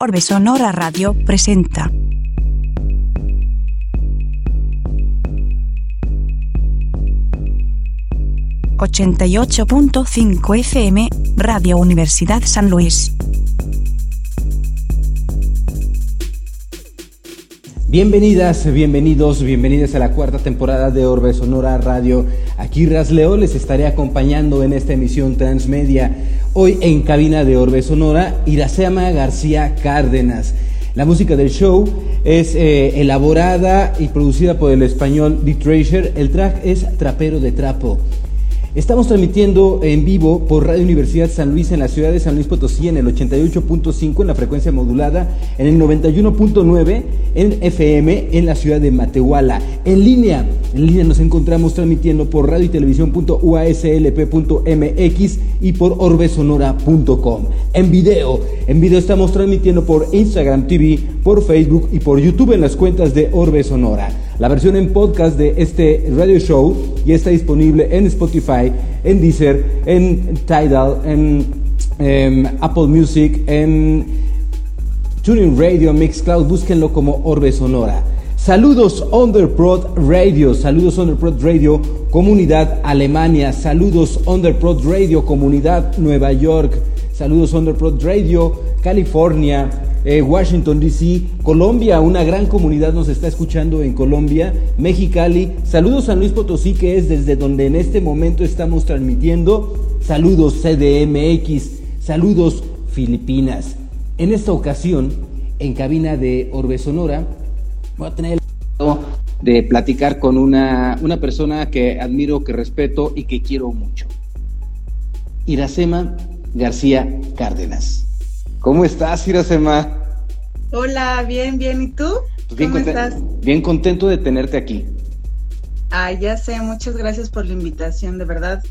Orbe Sonora Radio presenta. ...88.5 FM, Radio Universidad San Luis. Bienvenidas, bienvenidos, bienvenidas a la cuarta temporada de Orbe Sonora Radio. Aquí Rasleo les estaré acompañando en esta emisión transmedia Hoy en cabina de Orbe Sonora, Iracema García Cárdenas. La música del show es eh, elaborada y producida por el español The Treasure. El track es Trapero de Trapo. Estamos transmitiendo en vivo por Radio Universidad San Luis en la ciudad de San Luis Potosí en el 88.5 en la frecuencia modulada, en el 91.9 en FM en la ciudad de Matehuala. En línea, en línea nos encontramos transmitiendo por radio y televisión.uaslp.mx y por orbesonora.com. En video, en video estamos transmitiendo por Instagram TV, por Facebook y por YouTube en las cuentas de Orbe Sonora la versión en podcast de este radio show ya está disponible en Spotify, en Deezer, en Tidal, en em, Apple Music, en Tuning Radio, Mixcloud. Búsquenlo como Orbe Sonora. Saludos Underprod Radio, saludos Underprod Radio, comunidad Alemania, saludos Underprod Radio, comunidad Nueva York, saludos Underprod Radio, California, eh, Washington, D.C., Colombia, una gran comunidad nos está escuchando en Colombia, Mexicali, saludos San Luis Potosí, que es desde donde en este momento estamos transmitiendo, saludos CDMX, saludos Filipinas. En esta ocasión, en cabina de Orbe Sonora, voy a tener el de platicar con una, una persona que admiro, que respeto y que quiero mucho. Iracema García Cárdenas. ¿Cómo estás, Iracema? Hola, bien, bien. ¿Y tú? Pues bien ¿Cómo estás? Bien contento de tenerte aquí. Ah, ya sé, muchas gracias por la invitación, de verdad.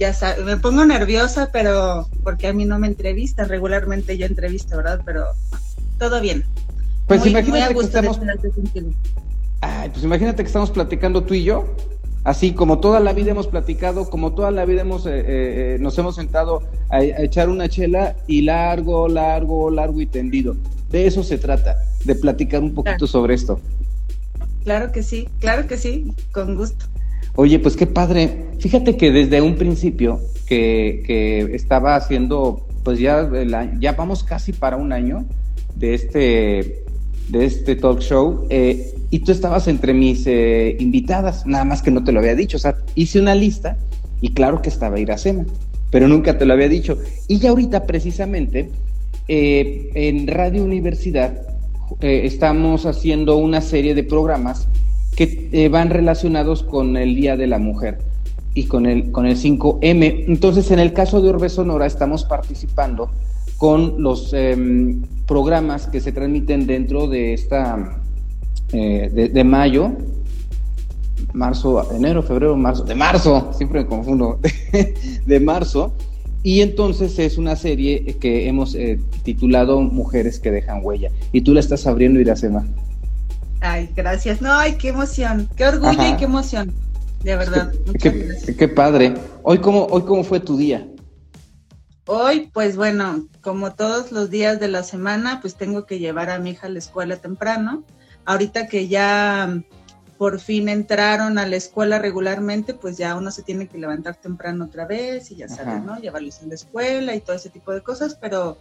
Ya sabes, me pongo nerviosa, pero porque a mí no me entrevistan, regularmente yo entrevisto, ¿verdad? Pero todo bien. Pues imagínate que estamos... Ay, pues imagínate que estamos platicando tú y yo Así como toda la vida hemos platicado, como toda la vida hemos, eh, eh, eh, nos hemos sentado a, echar una chela y largo, largo, largo y tendido. De eso se trata, de platicar un poquito sobre esto. Claro que sí, claro que sí, con gusto. Oye, pues qué padre. Fíjate que desde un principio que, que estaba haciendo, pues ya, ya vamos casi para un año de este, de este talk show. Eh, y tú estabas entre mis eh, invitadas, nada más que no te lo había dicho. O sea, hice una lista y claro que estaba Iracema, pero nunca te lo había dicho. Y ya ahorita precisamente eh, en Radio Universidad estamos haciendo una serie de programas que van relacionados con el Día de la Mujer y con el, con el 5M. Entonces, en el caso de Orbe Sonora estamos participando con los em, programas que se transmiten dentro de esta eh, de, mayo, marzo, enero, febrero, marzo, de marzo, siempre me confundo, de marzo. Y entonces es una serie que hemos eh, titulado Mujeres que dejan huella. Y tú la estás abriendo, Iracema. Ay, gracias. No, ay, qué emoción, qué orgullo y qué emoción. De verdad. Qué, qué, padre. Hoy cómo, hoy cómo fue tu día. Hoy, pues bueno, como todos los días de la semana, pues tengo que llevar a mi hija a la escuela temprano ahorita que ya por fin entraron a la escuela regularmente, pues ya uno se tiene que levantar temprano otra vez y ya sabes, ¿no? Llevarlos a la escuela y todo ese tipo de cosas, pero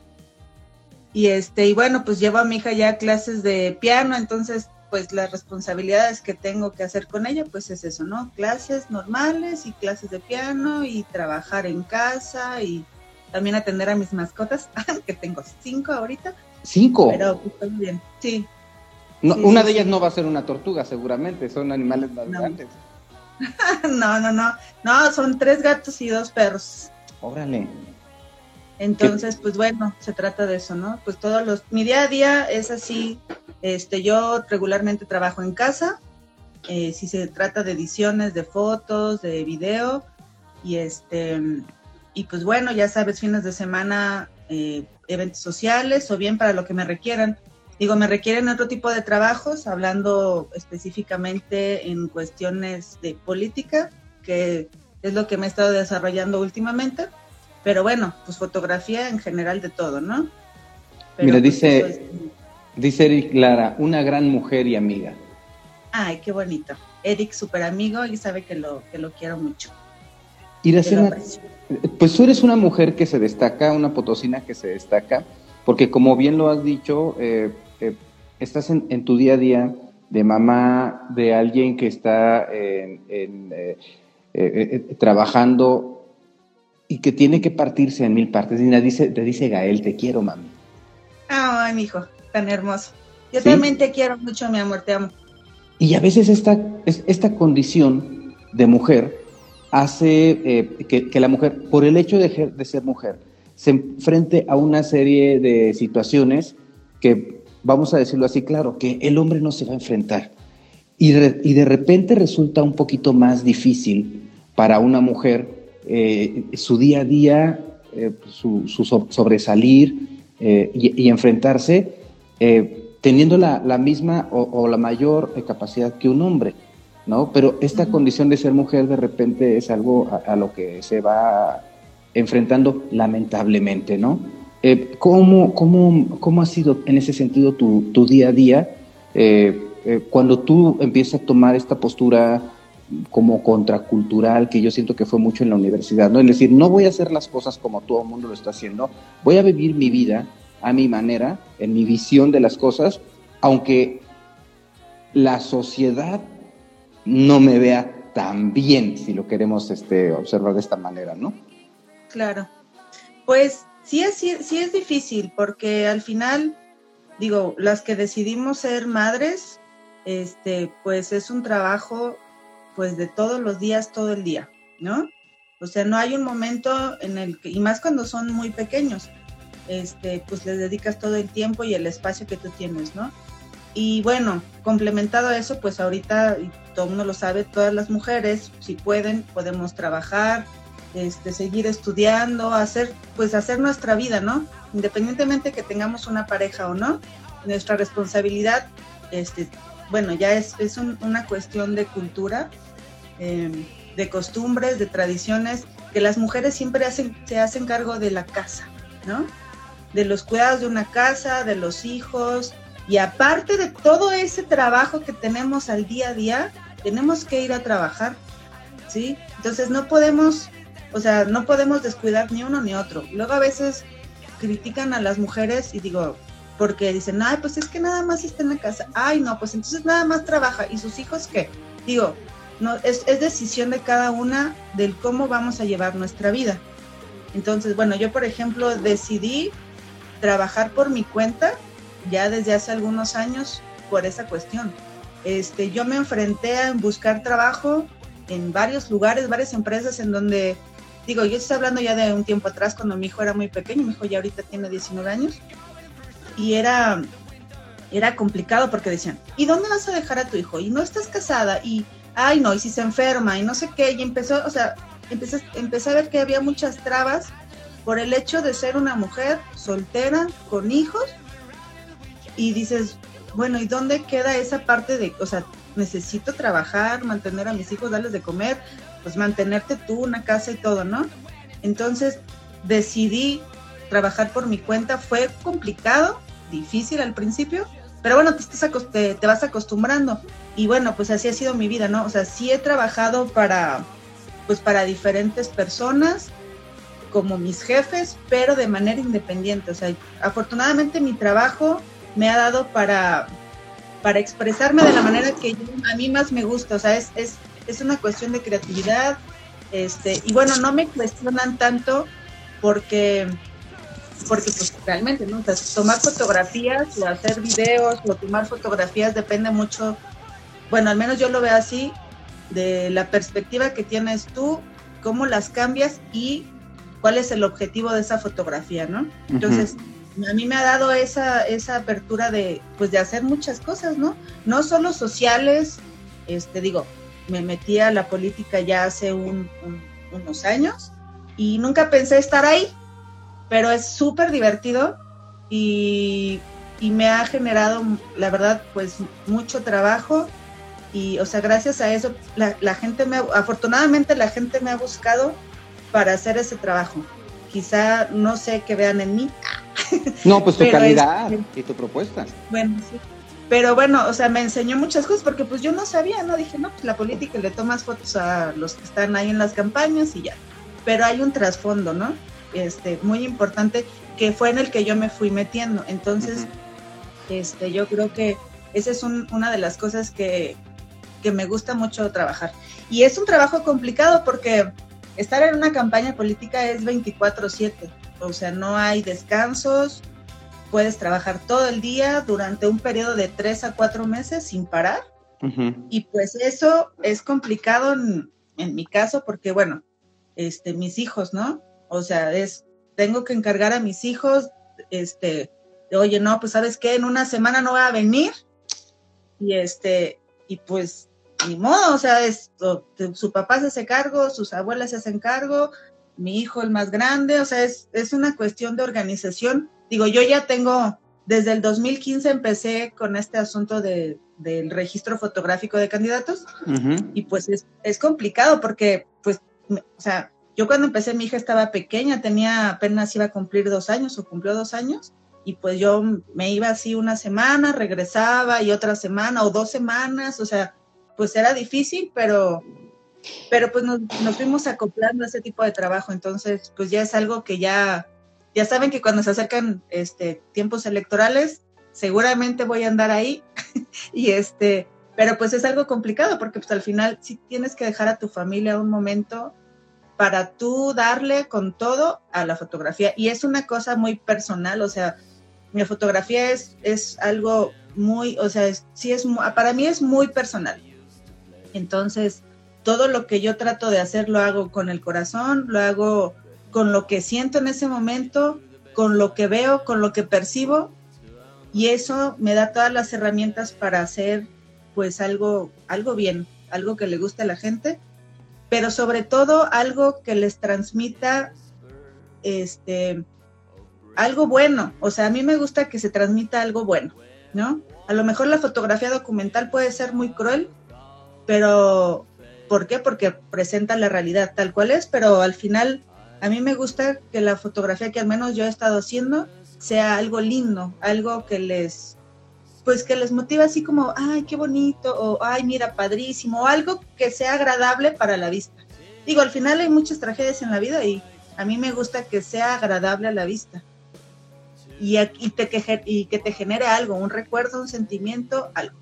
y este y bueno, pues llevo a mi hija ya a clases de piano, entonces pues las responsabilidades que tengo que hacer con ella, pues es eso, ¿no? Clases normales y clases de piano y trabajar en casa y también atender a mis mascotas, que tengo cinco ahorita. ¿Cinco? Pero pues bien, sí, una de ellas no va a ser una tortuga, seguramente, son animales más no. no, no, no, no, son tres gatos y dos perros. Órale. Entonces, pues bueno, se trata de eso, ¿no? Pues todos los, mi día a día es así, este, yo regularmente trabajo en casa, eh, si se trata de ediciones de fotos, de video, y este, y pues bueno, ya sabes, fines de semana, eh, eventos sociales o bien para lo que me requieran. Digo, me requieren otro tipo de trabajos, hablando específicamente en cuestiones de política, que es lo que me he estado desarrollando últimamente. Pero bueno, pues fotografía en general de todo, ¿no? Mira, pues, dice, dice Eric Lara, una gran mujer y amiga. Ay, qué bonito. Eric, súper amigo y sabe que lo, que lo quiero mucho. Iracema, pues tú eres una mujer que se destaca, una potosina que se destaca, porque como bien lo has dicho, eh, eh, estás en, tu día a día de mamá de alguien que está eh, trabajando y que tiene que partirse en mil partes. Y dice, te dice Gael, te quiero, mami. Ay, mi hijo, tan hermoso. Yo también te quiero mucho, mi amor, te amo. Y a veces esta, esta condición de mujer hace eh, que, la mujer, por el hecho de, ser mujer, se enfrente a una serie de situaciones que, vamos a decirlo así, claro, que el hombre no se va a enfrentar. Y, y de repente resulta un poquito más difícil para una mujer eh, su día a día, eh, su, sobresalir y, enfrentarse teniendo la, misma o la mayor capacidad que un hombre. ¿No? Pero esta condición de ser mujer de repente es algo a, lo que se va enfrentando lamentablemente, ¿no? Eh, ¿cómo, cómo, ha sido en ese sentido tu, día a día eh, eh, cuando tú empiezas a tomar esta postura como contracultural, que yo siento que fue mucho en la universidad, ¿no? Es decir, no voy a hacer las cosas como todo el mundo lo está haciendo, voy a vivir mi vida a mi manera, en mi visión de las cosas, aunque la sociedad no me vea tan bien, si lo queremos este, observar de esta manera, ¿no? Claro. Pues sí es, sí es difícil, porque al final, digo, las que decidimos ser madres, este, pues es un trabajo pues de todos los días, todo el día, ¿no? O sea, no hay un momento en el que, y más cuando son muy pequeños, este, pues les dedicas todo el tiempo y el espacio que tú tienes, ¿no? Y bueno, complementado a eso, pues ahorita, y todo el mundo lo sabe, todas las mujeres, si pueden, podemos trabajar, este, seguir estudiando, hacer, pues hacer nuestra vida, ¿no? Independientemente que tengamos una pareja o no, nuestra responsabilidad, este, bueno, ya es, es una cuestión de cultura, em, de costumbres, de tradiciones, que las mujeres siempre hacen, se hacen cargo de la casa, ¿no? De los cuidados de una casa, de los hijos, y aparte de todo ese trabajo que tenemos al día a día, tenemos que ir a trabajar, ¿sí? Entonces no podemos, o sea, no podemos descuidar ni uno ni otro. Luego a veces critican a las mujeres y digo, porque dicen, ay, pues es que nada más está en la casa. Ay, no, pues entonces nada más trabaja. ¿Y sus hijos qué? Digo, no, es, es decisión de cada una del cómo vamos a llevar nuestra vida. Entonces, bueno, yo por ejemplo decidí trabajar por mi cuenta ya desde hace algunos años por esa cuestión. Este, yo me enfrenté a buscar trabajo en varios lugares, varias empresas en donde, digo, yo estoy hablando ya de un tiempo atrás cuando mi hijo era muy pequeño, mi hijo ya ahorita tiene 19 años, y era, era complicado porque decían, ¿y dónde vas a dejar a tu hijo? Y no estás casada, y, ay no, y si se enferma, y no sé qué, y empezó, o sea, empecé, empecé a ver que había muchas trabas por el hecho de ser una mujer soltera, con hijos, y dices, bueno, ¿y dónde queda esa parte de, o sea, necesito trabajar, mantener a mis hijos, darles de comer, pues mantenerte tú, una casa y todo, ¿no? Entonces decidí trabajar por mi cuenta, fue complicado, difícil al principio, pero bueno, te, te, vas acostumbrando. Y bueno, pues así ha sido mi vida, ¿no? O sea, sí he trabajado para, pues para diferentes personas, como mis jefes, pero de manera independiente. O sea, afortunadamente mi trabajo me ha dado para, para expresarme de la manera que a mí más me gusta. O sea, es, es, es una cuestión de creatividad. Este, y bueno, no me cuestionan tanto porque porque pues realmente, ¿no? tomar fotografías o hacer videos o tomar fotografías depende mucho, bueno, al menos yo lo veo así, de la perspectiva que tienes tú, cómo las cambias y cuál es el objetivo de esa fotografía, ¿no? Entonces, a mí me ha dado esa, esa apertura de, pues, de hacer muchas cosas, ¿no? No solo sociales, este, digo, me metí a la política ya hace unos años y nunca pensé estar ahí, pero es súper divertido y, y, me ha generado, la verdad, pues mucho trabajo y, o sea, gracias a eso, la, la gente me, afortunadamente la gente me ha buscado para hacer ese trabajo. Quizá no sé qué vean en mí, No, pues tu calidad y tu propuesta. Bueno, sí. Pero bueno, o sea, me enseñó muchas cosas porque pues yo no sabía, ¿no? Dije, no, pues la política le tomas fotos a los que están ahí en las campañas y ya. Pero hay un trasfondo, ¿no? Este, muy importante que fue en el que yo me fui metiendo. Entonces, este, yo creo que esa es una de las cosas que, que me gusta mucho trabajar. Y es un trabajo complicado porque estar en una campaña política es 24/7, o sea, no hay descansos, puedes trabajar todo el día durante un periodo de tres a cuatro meses sin parar. Y pues eso es complicado en, en, mi caso porque, bueno, este, mis hijos, ¿no? O sea, es, tengo que encargar a mis hijos, este, oye, no, pues sabes qué, en una semana no va a venir. Y este, y pues ni modo, o sea, su papá se hace cargo, sus abuelas se hacen cargo, mi hijo el más grande, o sea, es, es una cuestión de organización. Digo, yo ya tengo, desde el 2015 empecé con este asunto de, del registro fotográfico de candidatos. Y pues es, es, complicado porque, pues, o sea, yo cuando empecé mi hija estaba pequeña, tenía apenas iba a cumplir dos años o cumplió dos años. Y pues yo me iba así una semana, regresaba y otra semana o dos semanas, o sea, pues era difícil, pero, pero pues nos, fuimos acoplando a ese tipo de trabajo, entonces pues ya es algo que ya, ya saben que cuando se acercan este, tiempos electorales, seguramente voy a andar ahí, y este, pero pues es algo complicado porque pues al final sí tienes que dejar a tu familia un momento para tú darle con todo a la fotografía. Y es una cosa muy personal, o sea, mi fotografía es, es algo muy, o sea, sí es, para mí es muy personal. Entonces, todo lo que yo trato de hacer lo hago con el corazón, lo hago con lo que siento en ese momento, con lo que veo, con lo que percibo, y eso me da todas las herramientas para hacer pues algo, algo bien, algo que le guste a la gente, pero sobre todo algo que les transmita este algo bueno. O sea, a mí me gusta que se transmita algo bueno, ¿no? A lo mejor la fotografía documental puede ser muy cruel, pero ¿por qué? Porque presenta la realidad tal cual es, pero al final a mí me gusta que la fotografía que al menos yo he estado haciendo sea algo lindo, algo que les pues que les motiva así como, ay, qué bonito, o ay, mira, padrísimo, o algo que sea agradable para la vista. Digo, al final hay muchas tragedias en la vida y a mí me gusta que sea agradable a la vista. Y, y, te, y que te genere algo, un recuerdo, un sentimiento, algo.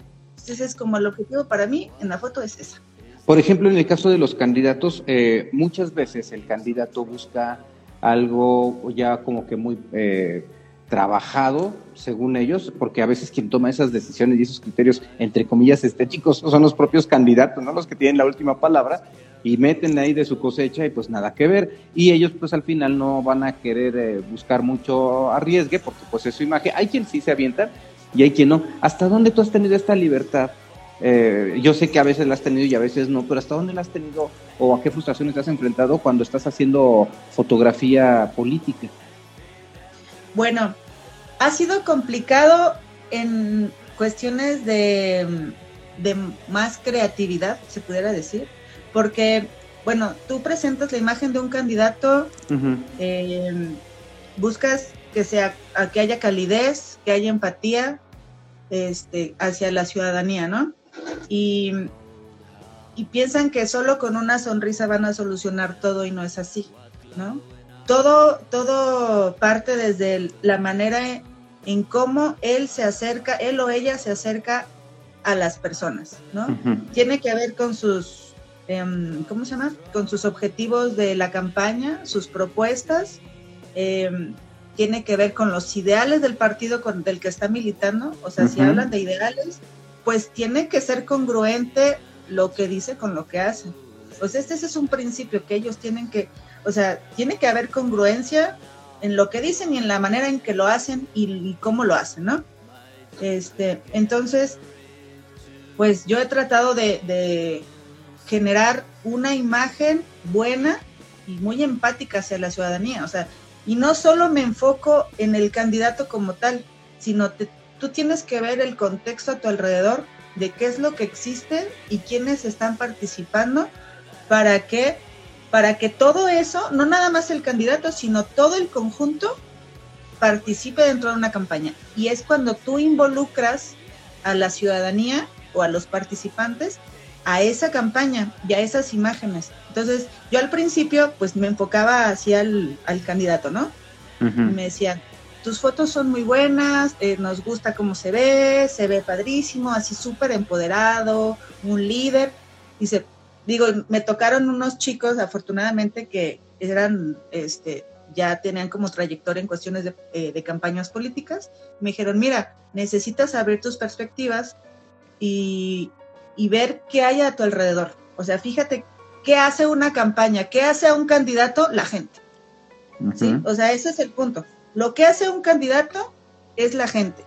Ese es como el objetivo para mí en la foto es esa. Por ejemplo, en el caso de los candidatos, eh, muchas veces el candidato busca algo ya como que muy eh, trabajado, según ellos, porque a veces quien toma esas decisiones y esos criterios, entre comillas, estéticos, son los propios candidatos, no los que tienen la última palabra, y meten ahí de su cosecha y pues nada que ver. Y ellos pues al final no van a querer eh, buscar mucho arriesgue, porque pues es su imagen. Hay quien sí se avienta, y hay quien no. ¿Hasta dónde tú has tenido esta libertad? Eh, yo sé que a veces la has tenido y a veces no, pero ¿hasta dónde la has tenido o a qué frustraciones te has enfrentado cuando estás haciendo fotografía política? Bueno, ha sido complicado en cuestiones de, más creatividad, se pudiera decir, porque, bueno, tú presentas la imagen de un candidato, eh, buscas que sea que haya calidez, que haya empatía este, hacia la ciudadanía, ¿no? Y, y piensan que solo con una sonrisa van a solucionar todo y no es así, ¿no? Todo, todo parte desde la manera en cómo él se acerca, él o ella se acerca a las personas, ¿no? Tiene que ver con sus, em, ¿cómo se llama? Con sus objetivos de la campaña, sus propuestas, eh, tiene que ver con los ideales del partido con, del que está militando, o sea, si hablan de ideales, pues tiene que ser congruente lo que dice con lo que hace. Pues este, es un principio que ellos tienen que, o sea, tiene que haber congruencia en lo que dicen y en la manera en que lo hacen y, cómo lo hacen, ¿no? Este, entonces, pues yo he tratado de, de generar una imagen buena y muy empática hacia la ciudadanía, o sea, y no solo me enfoco en el candidato como tal, sino tú tienes que ver el contexto a tu alrededor de qué es lo que existe y quiénes están participando para que para que todo eso, no nada más el candidato, sino todo el conjunto participe dentro de una campaña. Y es cuando tú involucras a la ciudadanía o a los participantes a esa campaña y a esas imágenes. Entonces, yo al principio, pues me enfocaba hacia el al candidato, ¿no? Me decían, tus fotos son muy buenas, eh, nos gusta cómo se ve, se ve padrísimo, así súper empoderado, un líder. Dice, digo, me tocaron unos chicos, afortunadamente, que eran, este, ya tenían como trayectoria en cuestiones de, eh, de campañas políticas. Me dijeron, mira, necesitas abrir tus perspectivas y, y ver qué hay a tu alrededor. O sea, fíjate qué hace una campaña, qué hace a un candidato la gente. ¿sí? O sea, ese es el punto. Lo que hace un candidato es la gente.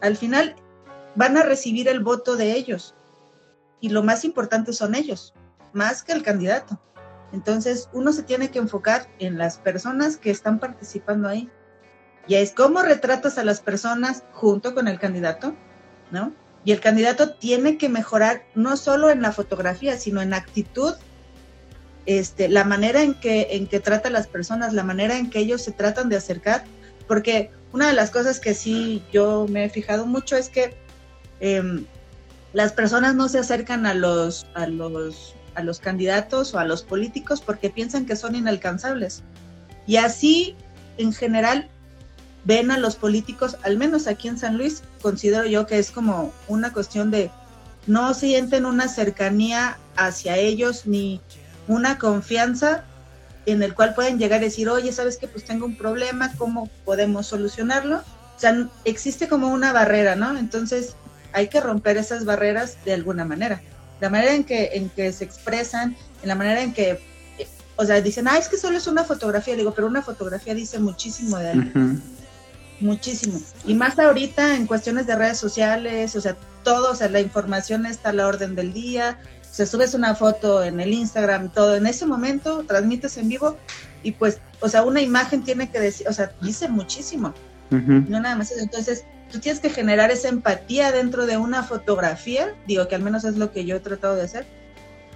Al final van a recibir el voto de ellos. Y lo más importante son ellos, más que el candidato. Entonces, uno se tiene que enfocar en las personas que están participando ahí. Y es cómo retratas a las personas junto con el candidato, ¿no? Y el candidato tiene que mejorar no solo en la fotografía, sino en actitud, este, la manera en que, en que trata a las personas, la manera en que ellos se tratan de acercar, porque una de las cosas que sí yo me he fijado mucho es que em, las personas no se acercan a los, a los, a los candidatos o a los políticos porque piensan que son inalcanzables. Y así, en general, ven a los políticos, al menos aquí en San Luis, considero yo que es como una cuestión de no sienten una cercanía hacia ellos ni una confianza en el cual pueden llegar a decir, oye, ¿sabes que Pues tengo un problema, ¿cómo podemos solucionarlo? O sea, existe como una barrera, ¿no? Entonces hay que romper esas barreras de alguna manera. La manera en que, en que se expresan, en la manera en que, eh, o sea, dicen, ah, es que solo es una fotografía, digo, pero una fotografía dice muchísimo de alguien muchísimo. Y más ahorita en cuestiones de redes sociales, o sea, todo, o sea, la información está a la orden del día, o sea, subes una foto en el Instagram, todo en ese momento, transmites en vivo y pues, o sea, una imagen tiene que decir, o sea, dice muchísimo, no nada más eso. Entonces, tú tienes que generar esa empatía dentro de una fotografía, digo que al menos es lo que yo he tratado de hacer,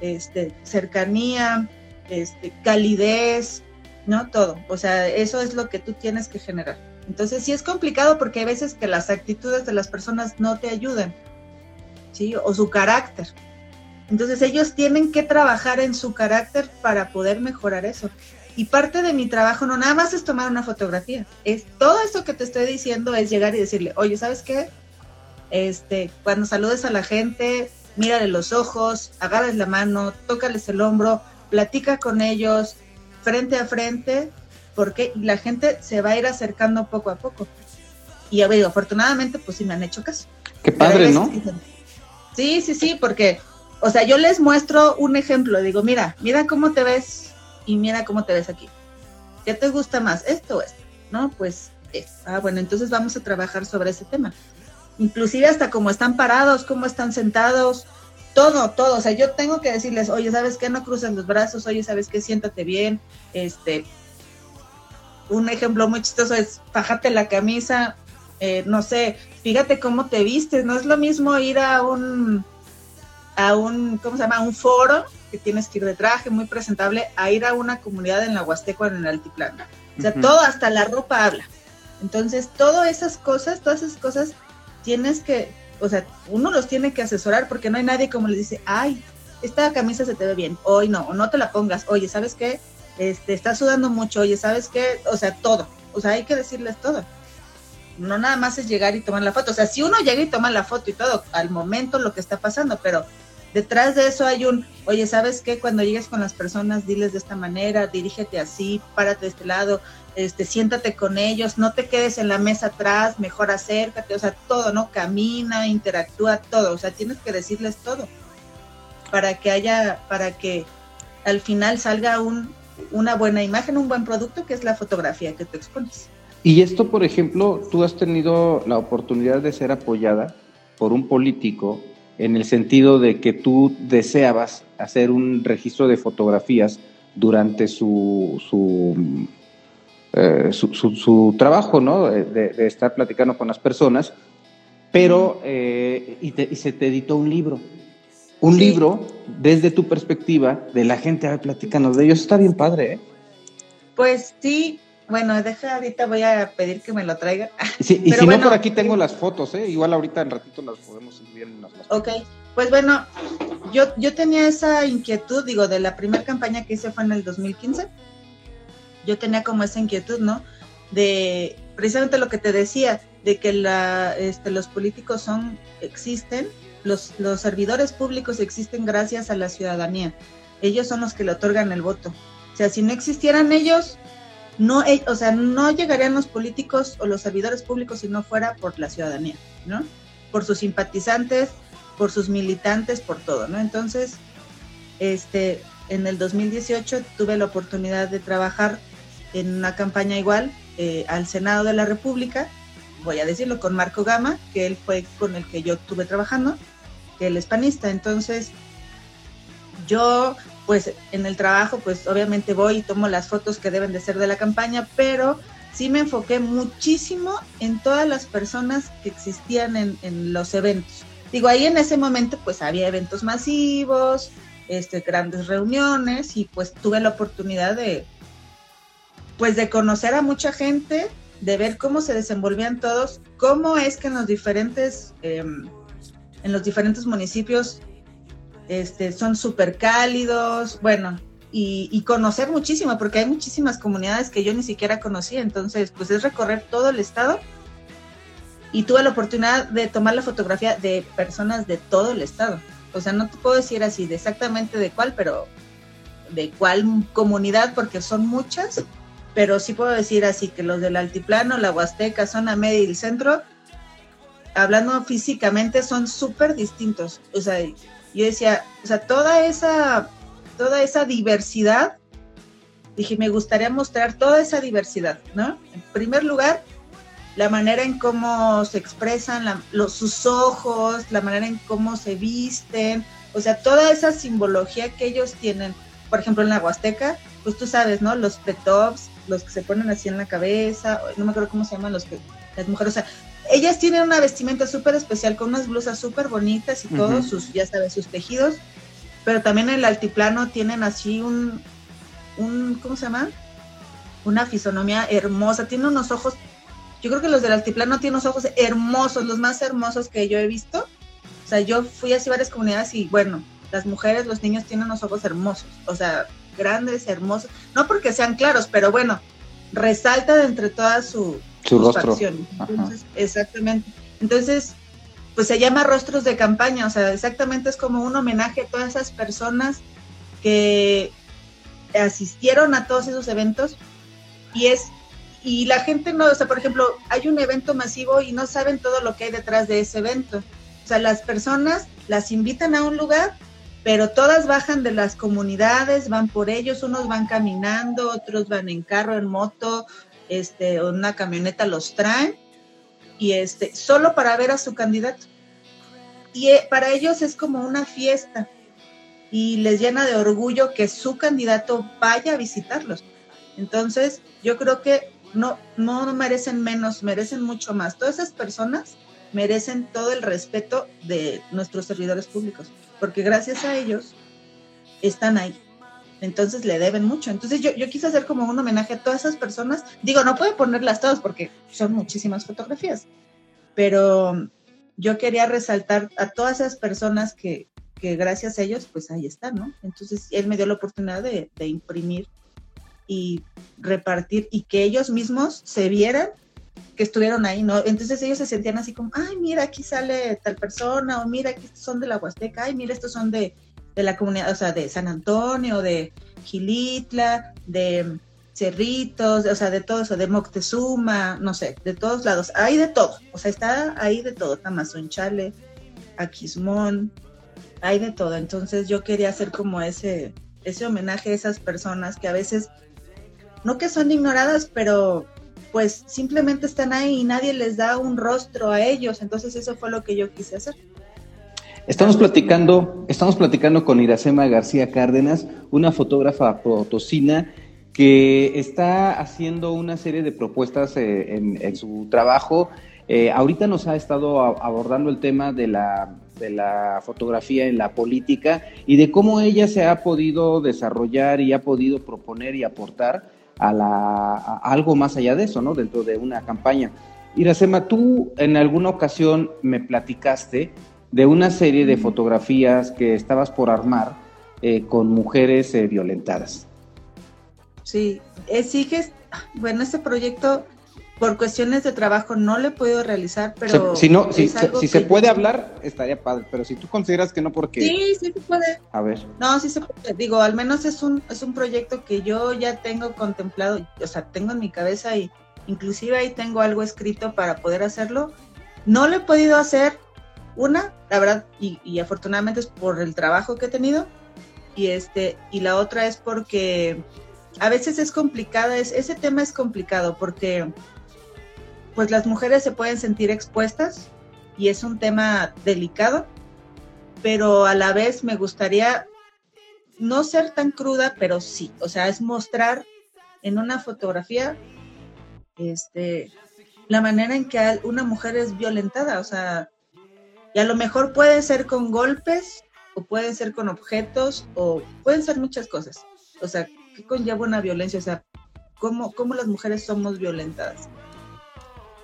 este, cercanía, este, calidez, ¿no? Todo, o sea, eso es lo que tú tienes que generar. Entonces sí es complicado porque hay veces que las actitudes de las personas no te ayudan, ¿sí? O su carácter. Entonces ellos tienen que trabajar en su carácter para poder mejorar eso. Y parte de mi trabajo no nada más es tomar una fotografía, es todo eso que te estoy diciendo es llegar y decirle, oye, ¿sabes qué? Este, cuando saludes a la gente, mírale los ojos, agarres la mano, tócales el hombro, platica con ellos frente a frente porque la gente se va a ir acercando poco a poco. Y digo, afortunadamente, pues sí me han hecho caso. Qué padre, ¿no? Sí, sí, sí, porque, o sea, yo les muestro un ejemplo, digo, mira, mira cómo te ves y mira cómo te ves aquí. ¿Qué te gusta más? Esto o esto, ¿no? Pues es. Ah, bueno, entonces vamos a trabajar sobre ese tema. Inclusive hasta cómo están parados, cómo están sentados, todo, todo. O sea, yo tengo que decirles, oye, ¿sabes qué? No cruces los brazos, oye, ¿sabes qué? Siéntate bien, este, un ejemplo muy chistoso es fájate la camisa, eh, no sé, fíjate cómo te vistes, no es lo mismo ir a un, a un, ¿cómo se llama? un foro que tienes que ir de traje muy presentable a ir a una comunidad en la Huasteco en el altiplano. O sea, todo, hasta la ropa habla. Entonces, todas esas cosas, todas esas cosas tienes que, o sea, uno los tiene que asesorar porque no hay nadie como le dice, ay, esta camisa se te ve bien, hoy no, o no te la pongas, oye, ¿sabes qué? este, está sudando mucho, oye, ¿sabes qué? O sea, todo, o sea, hay que decirles todo. No nada más es llegar y tomar la foto, o sea, si uno llega y toma la foto y todo, al momento lo que está pasando, pero detrás de eso hay un, oye, ¿sabes qué? Cuando llegues con las personas, diles de esta manera, dirígete así, párate de este lado, este, siéntate con ellos, no te quedes en la mesa atrás, mejor acércate, o sea, todo, ¿no? Camina, interactúa, todo, o sea, tienes que decirles todo para que haya, para que al final salga un, una buena imagen, un buen producto, que es la fotografía que tú expones. Y esto, por ejemplo, tú has tenido la oportunidad de ser apoyada por un político en el sentido de que tú deseabas hacer un registro de fotografías durante su, su, eh, su, trabajo, ¿no? De, estar platicando con las personas, pero eh, y, se te editó un libro un libro desde tu perspectiva de la gente, a ver, platícanos de ellos, está bien padre, ¿eh? Pues sí, Bueno, deja, ahorita voy a pedir que me lo traiga. Sí, y si no, por aquí tengo las fotos, ¿eh? Igual ahorita en ratito las podemos subir en las, Ok, pues bueno, yo, yo tenía esa inquietud, digo, de la primera campaña que hice fue en el 2015. Yo tenía como esa inquietud, ¿no? De precisamente lo que te decía, de que la, este, los políticos son, existen, los, los servidores públicos existen gracias a la ciudadanía. Ellos son los que le otorgan el voto. O sea, si no existieran ellos, no, eh, o sea, no llegarían los políticos o los servidores públicos si no fuera por la ciudadanía, ¿no? Por sus simpatizantes, por sus militantes, por todo, ¿no? Entonces, este, en el 2018 tuve la oportunidad de trabajar en una campaña igual eh, al Senado de la República, voy a decirlo, con Marco Gama, que él fue con el que yo estuve trabajando, que él es panista. Entonces, yo pues en el trabajo, pues obviamente voy y tomo las fotos que deben de ser de la campaña, pero sí me enfoqué muchísimo en todas las personas que existían en, los eventos. Digo, ahí en ese momento pues había eventos masivos, este, grandes reuniones y pues tuve la oportunidad de, pues de conocer a mucha gente, de ver cómo se desenvolvían todos, cómo es que en los diferentes, em, en los diferentes municipios este, son súper cálidos, bueno, y, conocer muchísimo, porque hay muchísimas comunidades que yo ni siquiera conocía, entonces pues es recorrer todo el estado y tuve la oportunidad de tomar la fotografía de personas de todo el estado. O sea, no te puedo decir así de exactamente de cuál, pero de cuál comunidad, porque son muchas, pero sí puedo decir así que los del altiplano, la Huasteca, zona media y el centro, hablando físicamente, son súper distintos. O sea, yo decía, o sea, toda esa, toda esa diversidad, dije, me gustaría mostrar toda esa diversidad, ¿no? En primer lugar, la manera en cómo se expresan, los, sus ojos, la manera en cómo se visten, o sea, toda esa simbología que ellos tienen, por ejemplo, en la Huasteca, pues tú sabes, ¿no? Los petops, los que se ponen así en la cabeza, no me acuerdo cómo se llaman los que, las mujeres, o sea, ellas tienen una vestimenta súper especial con unas blusas súper bonitas y todos sus, ya sabes, sus tejidos, pero también en el altiplano tienen así un, un, ¿cómo se llama? Una fisonomía hermosa, tiene unos ojos, yo creo que los del altiplano tienen unos ojos hermosos, los más hermosos que yo he visto. O sea, yo fui así a varias comunidades y bueno, las mujeres, los niños tienen unos ojos hermosos, o sea, grandes, hermosos, no porque sean claros, pero bueno, resalta de entre todas su, su rostro. exactamente. Entonces, pues se llama Rostros de Campaña, o sea, exactamente es como un homenaje a todas esas personas que asistieron a todos esos eventos y es y la gente no, o sea, por ejemplo, hay un evento masivo y no saben todo lo que hay detrás de ese evento. O sea, las personas las invitan a un lugar, pero todas bajan de las comunidades, van por ellos, unos van caminando, otros van en carro, en moto, este, una camioneta los traen y este, solo para ver a su candidato. Y eh, para ellos es como una fiesta y les llena de orgullo que su candidato vaya a visitarlos. Entonces, yo creo que no, no merecen menos, merecen mucho más. Todas esas personas merecen todo el respeto de nuestros servidores públicos, porque gracias a ellos están ahí entonces le deben mucho. Entonces yo, yo quise hacer como un homenaje a todas esas personas. Digo, no puedo ponerlas todas porque son muchísimas fotografías, pero yo quería resaltar a todas esas personas que, que gracias a ellos, pues ahí están, ¿no? Entonces él me dio la oportunidad de, de imprimir y repartir y que ellos mismos se vieran que estuvieron ahí, ¿no? Entonces ellos se sentían así como, ay, mira, aquí sale tal persona, o mira, aquí son de la Huasteca, ay, mira, estos son de, de la comunidad, o sea, de San Antonio, de Gilitla, de Cerritos, o sea, de todo eso, de Moctezuma, no sé, de todos lados, hay de todo, o sea, está ahí de todo, Tamazunchale, Aquismón, hay de todo, entonces yo quería hacer como ese, ese homenaje a esas personas que a veces, no que son ignoradas, pero pues simplemente están ahí y nadie les da un rostro a ellos, entonces eso fue lo que yo quise hacer. Estamos platicando, estamos platicando con Iracema García Cárdenas, una fotógrafa potosina que está haciendo una serie de propuestas eh, en, su trabajo. Eh, ahorita nos ha estado abordando el tema de la, de la fotografía en la política y de cómo ella se ha podido desarrollar y ha podido proponer y aportar a, la, algo más allá de eso, ¿no? Dentro de una campaña. Iracema, tú en alguna ocasión me platicaste de una serie de fotografías que estabas por armar eh, con mujeres eh, violentadas. Sí, que bueno, este proyecto por cuestiones de trabajo no lo he podido realizar, pero... si no, si, se puede hablar, estaría padre, pero si tú consideras que no, porque... Sí, sí se puede. A ver. No, sí se puede. Digo, al menos es un, es un proyecto que yo ya tengo contemplado, o sea, tengo en mi cabeza y inclusive ahí tengo algo escrito para poder hacerlo. No lo he podido hacer, una, la verdad, y, afortunadamente es por el trabajo que he tenido, y este, y la otra es porque a veces es complicada, es, ese tema es complicado porque pues las mujeres se pueden sentir expuestas y es un tema delicado, pero a la vez me gustaría no ser tan cruda, pero sí, o sea, es mostrar en una fotografía este, la manera en que una mujer es violentada, o sea, y a lo mejor puede ser con golpes, o puede ser con objetos, o pueden ser muchas cosas. O sea, ¿qué conlleva una violencia? O sea, ¿cómo, cómo las mujeres somos violentadas?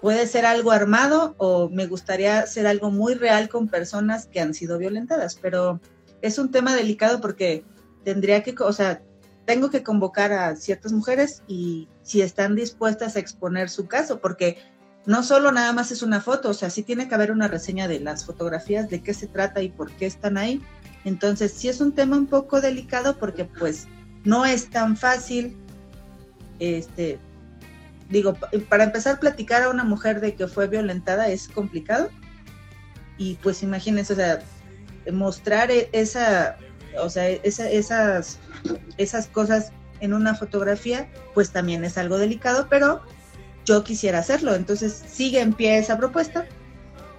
Puede ser algo armado o me gustaría ser algo muy real con personas que han sido violentadas, pero es un tema delicado porque tendría que, o sea, tengo que convocar a ciertas mujeres y si están dispuestas a exponer su caso, porque no solo nada más es una foto, o sea, sí tiene que haber una reseña de las fotografías, de qué se trata y por qué están ahí. Entonces, sí es un tema un poco delicado porque pues no es tan fácil este digo, para empezar platicar a una mujer de que fue violentada es complicado. Y pues imagínense, o sea, mostrar e, esa, o sea, esas, esas cosas en una fotografía, pues también es algo delicado, pero yo quisiera hacerlo. Entonces sigue en pie esa propuesta,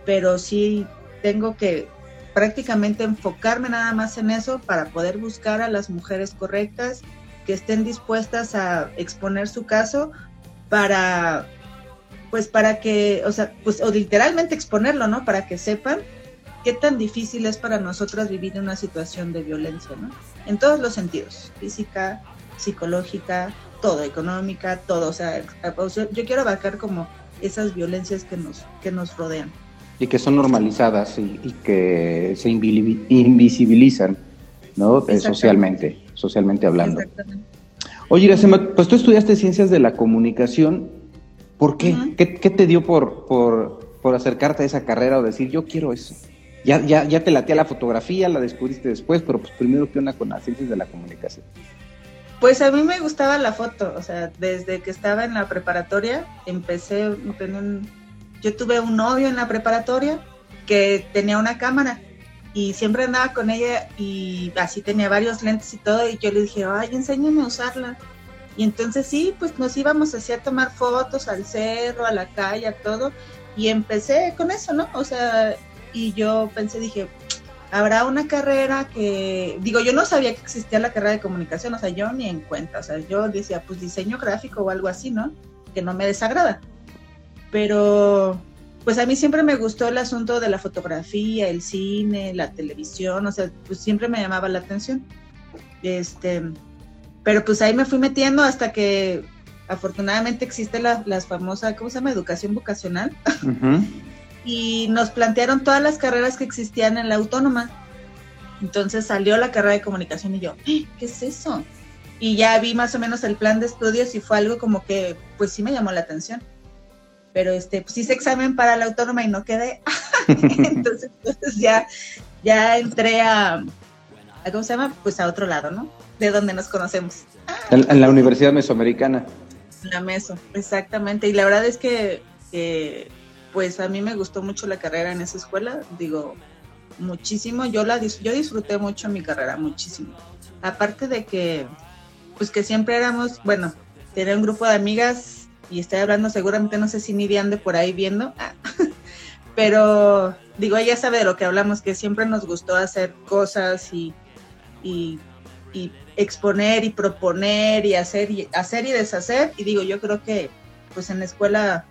pero sí tengo que prácticamente enfocarme nada más en eso para poder buscar a las mujeres correctas que estén dispuestas a exponer su caso para, pues para que, o sea, pues o literalmente exponerlo, ¿no? Para que sepan qué tan difícil es para nosotras vivir una situación de violencia, ¿no? En todos los sentidos, física, psicológica, todo, económica, todo, o sea, yo quiero abarcar como esas violencias que nos, que nos rodean. Y que son normalizadas y, que se invisibilizan, ¿no? Eh, socialmente, socialmente hablando. Exactamente. Oye, Iracema, pues tú estudiaste ciencias de la comunicación. ¿Por qué? ¿Qué, te dio por, por, acercarte a esa carrera o decir, yo quiero eso? Ya, ya, ya te laté la fotografía, la descubriste después, pero pues primero, ¿qué onda con las ciencias de la comunicación? Pues a mí me gustaba la foto, o sea, desde que estaba en la preparatoria, empecé, yo tuve un novio en la preparatoria que tenía una cámara y siempre andaba con ella y así tenía varios lentes y todo y yo le dije, ay, enséñame a usarla. Y entonces sí, pues nos íbamos así a tomar fotos al cerro, a la calle, a todo. Y empecé con eso, ¿no? O sea, y yo pensé, dije, habrá una carrera que, digo, yo no sabía que existía la carrera de comunicación, o sea, yo ni en cuenta, o sea, yo decía, pues diseño gráfico o algo así, ¿no? Que no me desagrada. Pero pues a mí siempre me gustó el asunto de la fotografía, el cine, la televisión, o sea, pues siempre me llamaba la atención. Este, pero pues ahí me fui metiendo hasta que afortunadamente existe la, las famosas, ¿cómo se llama? Educación vocacional. Y nos plantearon todas las carreras que existían en la autónoma. Entonces salió la carrera de comunicación y yo, ¡Eh! ¿qué es eso? Y ya vi más o menos el plan de estudios y fue algo como que, pues sí me llamó la atención pero este, pues hice examen para la autónoma y no quedé. entonces, ya, ya entré a, ¿cómo se llama? Pues a otro lado, ¿no? De donde nos conocemos. En, la Universidad Mesoamericana. La Meso, exactamente. Y la verdad es que, pues a mí me gustó mucho la carrera en esa escuela, digo, muchísimo. Yo, la, yo disfruté mucho mi carrera, muchísimo. Aparte de que, pues que siempre éramos, bueno, tenía un grupo de amigas y estoy hablando seguramente, no sé si Nidia ande por ahí viendo, ah, pero digo, ella sabe de lo que hablamos, que siempre nos gustó hacer cosas y, y, exponer y proponer y hacer y hacer y deshacer. Y digo, yo creo que pues en la escuela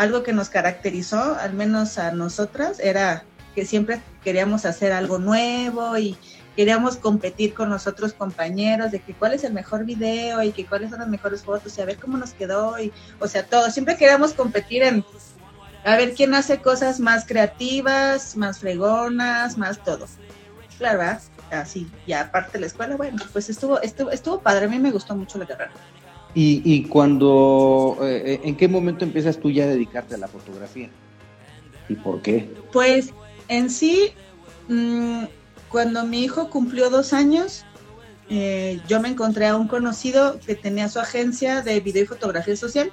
algo que nos caracterizó, al menos a nosotras, era que siempre queríamos hacer algo nuevo y queríamos competir con los otros compañeros de que cuál es el mejor video y que cuáles son las mejores fotos y a ver cómo nos quedó y o sea todo. Siempre queríamos competir en a ver quién hace cosas más creativas más fregonas más todo. Claro así y aparte de la escuela bueno pues estuvo estuvo estuvo padre. A mí me gustó mucho la carrera y, y cuando eh, en qué momento empiezas tú ya a dedicarte a la fotografía y por qué pues en sí mmm, cuando mi hijo cumplió dos años, eh, yo me encontré a un conocido que tenía su agencia de video y fotografía social.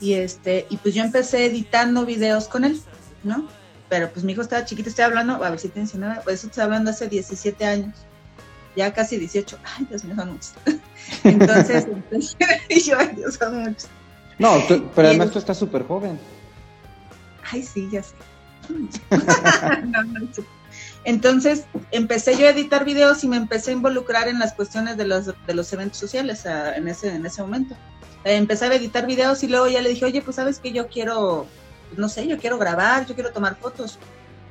Y este, y pues yo empecé editando videos con él, ¿no? Pero pues mi hijo estaba chiquito, estoy hablando, a ver si te mencionaba, pues estoy hablando hace 17 años, ya casi 18. Ay, Dios mío, son muchos. Entonces, yo, Dios, son muchos. No, pero además tú estás súper joven. Ay, sí, ya sé. no, no, no. Entonces empecé yo a editar videos y me empecé a involucrar en las cuestiones de los, de los eventos sociales a, en, ese, en ese momento. Eh, empecé a editar videos y luego ya le dije, oye, pues sabes que yo quiero, pues, no sé, yo quiero grabar, yo quiero tomar fotos.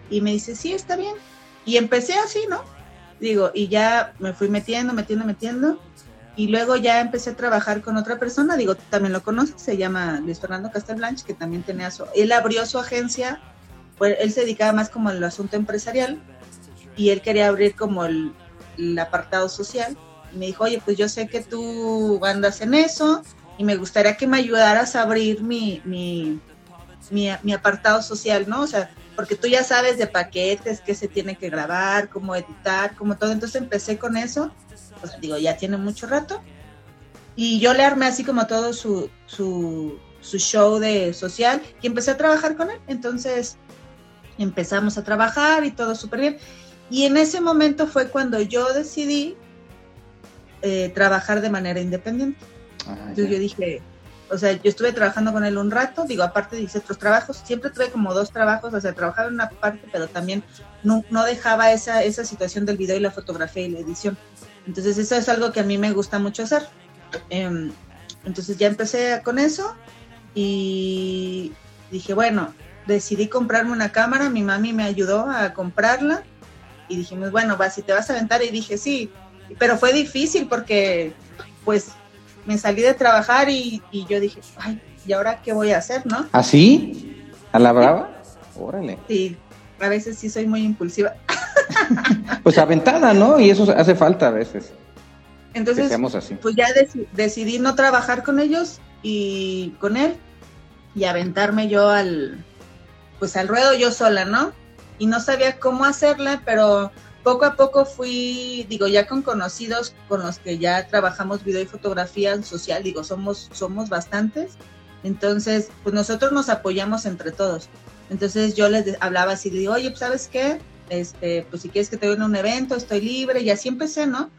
Y me dice, sí, está bien. Y empecé así, ¿no? Digo, y ya me fui metiendo, metiendo, metiendo. Y luego ya empecé a trabajar con otra persona, digo, también lo conoces, se llama Luis Fernando Castelblanche, que también tenía su, él abrió su agencia, pues él se dedicaba más como al asunto empresarial, y él quería abrir como el, el, apartado social. Y me dijo, oye, pues yo sé que tú andas en eso y me gustaría que me ayudaras a abrir mi, mi, mi, mi apartado social, ¿no? O sea, porque tú ya sabes de paquetes, qué se tiene que grabar, cómo editar, como todo. Entonces empecé con eso, pues digo, ya tiene mucho rato. Y yo le armé así como todo su, su, su show de social y empecé a trabajar con él. Entonces empezamos a trabajar y todo súper bien. Y en ese momento fue cuando yo decidí eh, trabajar de manera independiente. Ah, Entonces yo dije, o sea, yo estuve trabajando con él un rato, digo, aparte de otros trabajos, siempre tuve como dos trabajos, o sea, trabajaba en una parte, pero también no, no dejaba esa, esa situación del video y la fotografía y la edición. Entonces eso es algo que a mí me gusta mucho hacer. Eh, entonces ya empecé con eso y dije, bueno, decidí comprarme una cámara, mi mami me ayudó a comprarla y dijimos, bueno, va, si te vas a aventar, y dije, sí, pero fue difícil porque, pues, me salí de trabajar y, y yo dije, ay, ¿y ahora qué voy a hacer, no? ¿Así? ¿A la brava? Sí. Órale. Sí, a veces sí soy muy impulsiva. pues aventada, ¿no? Y eso hace falta a veces. Entonces, así. pues ya dec decidí no trabajar con ellos y con él y aventarme yo al, pues al ruedo yo sola, ¿no? y no sabía cómo hacerla, pero poco a poco fui, digo, ya con conocidos con los que ya trabajamos video y fotografía social, digo, somos, somos bastantes. Entonces, pues nosotros nos apoyamos entre todos. Entonces yo les hablaba así, digo, oye, pues, ¿sabes qué? Este, pues si quieres que te vea un evento, estoy libre, y así empecé, ¿no?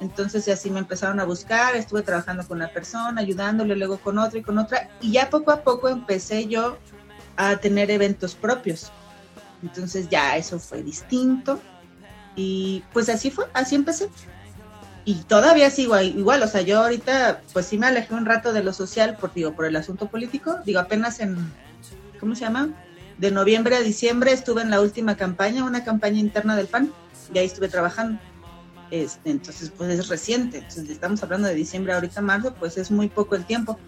Entonces y así me empezaron a buscar, estuve trabajando con una persona, ayudándole, luego con otra y con otra, y ya poco a poco empecé yo a tener eventos propios. Entonces ya eso fue distinto. Y pues así fue, así empecé. Y todavía sigo igual, o sea, yo ahorita pues sí me alejé un rato de lo social por, digo, por el asunto político. Digo, apenas en, ¿cómo se llama? De noviembre a diciembre estuve en la última campaña, una campaña interna del PAN, y ahí estuve trabajando. Este, entonces, pues es reciente. Entonces, estamos hablando de diciembre, ahorita marzo, pues es muy poco el tiempo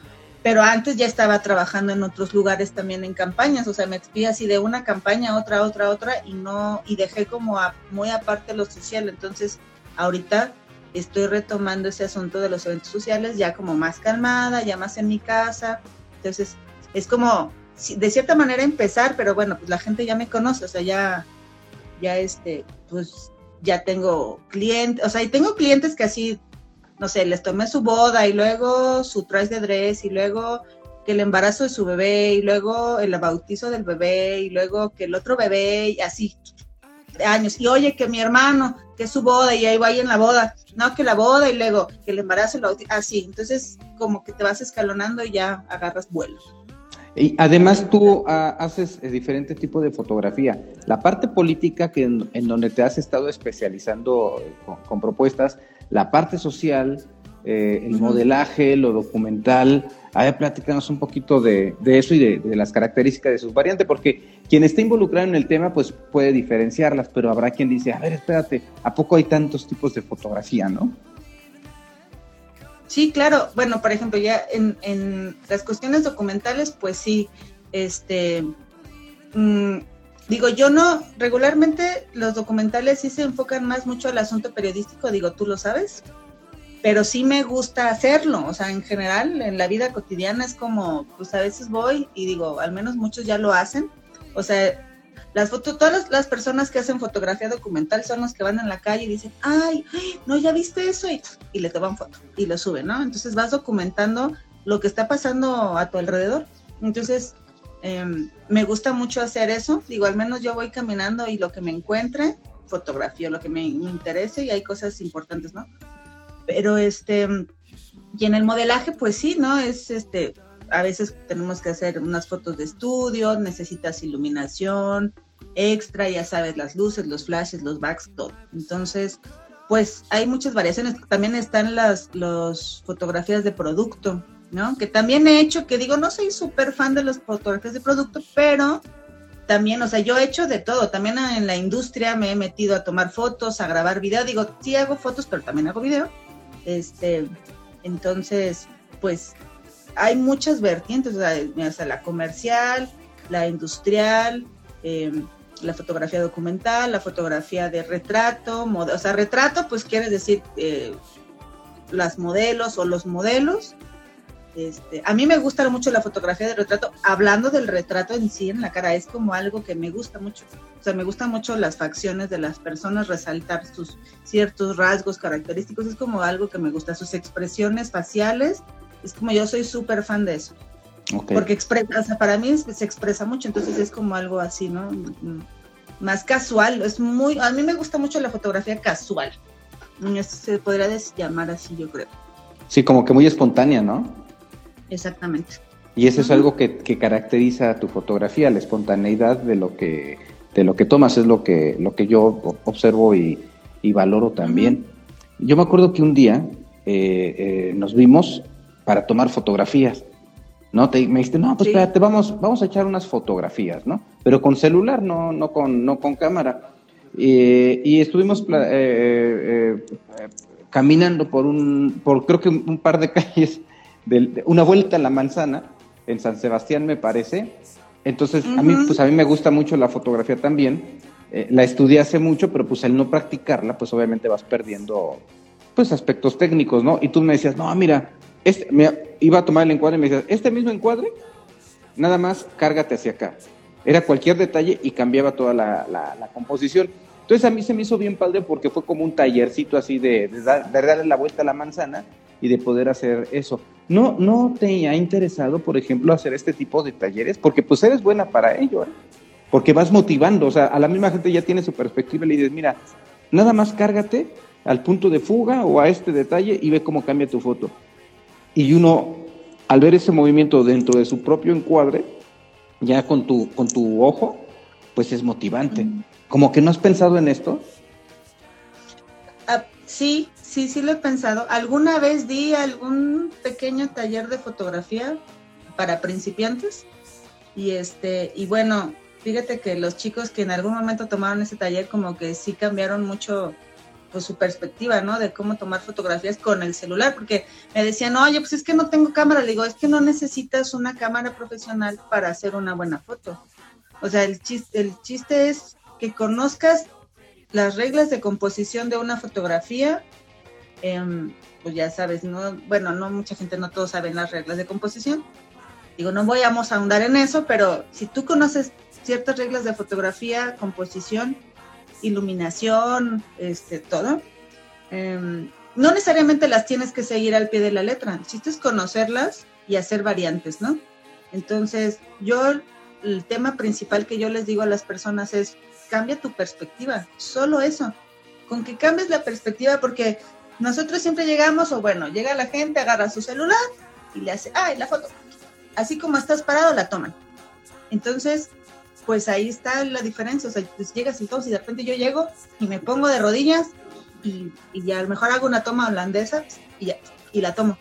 pero antes ya estaba trabajando en otros lugares también en campañas, o sea, me expí así de una campaña a otra, otra, otra, y no, y dejé como muy aparte lo social, entonces ahorita estoy retomando ese asunto de los eventos sociales ya como más calmada, ya más en mi casa, entonces es como, de cierta manera empezar, pero bueno, pues la gente ya me conoce, o sea, ya, ya este, pues ya tengo clientes, o sea, y tengo clientes que así no sé, les tomé su boda y luego su traje de dress y luego que el embarazo de su bebé y luego el bautizo del bebé y luego que el otro bebé y así años. Y oye que mi hermano que es su boda y ahí va ahí en la boda. No que la boda y luego que el embarazo el bautizo así. Entonces como que te vas escalonando y ya agarras vuelo y además tú uh, haces eh, diferente tipo de fotografía. La parte política que en, donde te has estado especializando con, con, propuestas, la parte social eh, el modelaje, lo documental. A ver, platícanos un poquito de, eso y de, las características de sus variantes, porque quien está involucrado en el tema, pues puede diferenciarlas, pero habrá quien dice, a ver, espérate, ¿a poco hay tantos tipos de fotografía, no? Sí, claro. Bueno, por ejemplo, ya en, las cuestiones documentales, pues sí, este, mm, digo, yo no, regularmente los documentales sí se enfocan más mucho al asunto periodístico, digo, tú lo sabes, pero sí me gusta hacerlo, o sea, en general, en la vida cotidiana es como, pues a veces voy y digo, al menos muchos ya lo hacen, o sea, las fotos, todas las, personas que hacen fotografía documental son los que van en la calle y dicen, ay, no, ya viste eso, y, y le toman foto y lo suben, ¿no? Entonces vas documentando lo que está pasando a tu alrededor. Entonces, em, me gusta mucho hacer eso, digo, al menos yo voy caminando y lo que me encuentre, fotografía, lo que me, me interese y hay cosas importantes, ¿no? Pero este, y en el modelaje, pues sí, ¿no? Es este, a veces tenemos que hacer unas fotos de estudio, necesitas iluminación extra, ya sabes, las luces, los flashes, los backs, todo. Entonces, pues hay muchas variaciones. También están las los fotografías de producto, ¿no? Que también he hecho, que digo, no soy súper fan de las fotografías de producto, pero también, o sea, yo he hecho de todo. También en la industria me he metido a tomar fotos, a grabar video. Digo, sí hago fotos, pero también hago video. Este, entonces, pues hay muchas vertientes, o sea, la comercial, la industrial, em, la fotografía documental, la fotografía de retrato, o sea, retrato pues quiere decir eh, las modelos o los modelos. Este, a mí me gusta mucho la fotografía de retrato, hablando del retrato en sí en la cara, es como algo que me gusta mucho. O sea, me gustan mucho las facciones de las personas, resaltar sus ciertos rasgos característicos, es como algo que me gusta, sus expresiones faciales es como yo soy súper fan de eso. Porque expresa, o sea, para mí se expresa mucho, entonces es como algo así, ¿no? Más casual, es muy, a mí me gusta mucho la fotografía casual. Mm, se podría llamar así, yo creo. Sí, como que muy espontánea, ¿no? Exactamente. Y eso es algo que, caracteriza a tu fotografía, la espontaneidad de lo que, de lo que tomas, es lo que, lo que yo observo y, valoro también. Yo me acuerdo que un día eh, eh, nos vimos para tomar fotografías. ¿no? Te, me dijiste, no, pues espérate, vamos, vamos a echar unas fotografías, ¿no? Pero con celular, no, no, con, no con cámara. y estuvimos eh, eh, caminando por un, por creo que un, par de calles, de, una vuelta a la manzana, en San Sebastián me parece. Entonces, a mí, pues a mí me gusta mucho la fotografía también. Eh, la estudié hace mucho, pero pues al no practicarla, pues obviamente vas perdiendo, pues aspectos técnicos, ¿no? Y tú me decías, no, mira, este, me iba a tomar el encuadre y me decía, este mismo encuadre, nada más cárgate hacia acá. Era cualquier detalle y cambiaba toda la, composición. Entonces a mí se me hizo bien padre porque fue como un tallercito así de, darle la vuelta a la manzana y de poder hacer eso. ¿No, ¿No te ha interesado, por ejemplo, hacer este tipo de talleres? Porque pues eres buena para ello, ¿eh? porque vas motivando, o sea, a la misma gente ya tiene su perspectiva y le dices, mira, nada más cárgate al punto de fuga o a este detalle y ve cómo cambia tu foto y uno, al ver ese movimiento dentro de su propio encuadre, ya con tu, con tu ojo, pues es motivante. Como que no has pensado en esto. Ah, sí, sí, sí lo he pensado. Alguna vez di algún pequeño taller de fotografía para principiantes y este y bueno, fíjate que los chicos que en algún momento tomaron ese taller como que sí cambiaron mucho pues su perspectiva, ¿no? De cómo tomar fotografías con el celular, porque me decían, oye, pues es que no tengo cámara. Le digo, es que no necesitas una cámara profesional para hacer una buena foto. O sea, el chiste, el chiste es que conozcas las reglas de composición de una fotografía. Em, pues ya sabes, no, bueno, no mucha gente, no todos saben las reglas de composición. Digo, no voy a ahondar en eso, pero si tú conoces ciertas reglas de fotografía, composición, iluminación, este, todo. Em, no necesariamente las tienes que seguir al pie de la letra, chiste es conocerlas y hacer variantes, ¿no? Entonces, yo, el tema principal que yo les digo a las personas es, cambia tu perspectiva, solo eso, con que cambies la perspectiva, porque nosotros siempre llegamos, o bueno, llega la gente, agarra su celular y le hace, ay, la foto. Así como estás parado, la toman. Entonces, pues ahí está la diferencia. O sea, pues llegas y todo, y de repente yo llego y me pongo de rodillas y, y a lo mejor hago una toma holandesa y ya, y la tomo.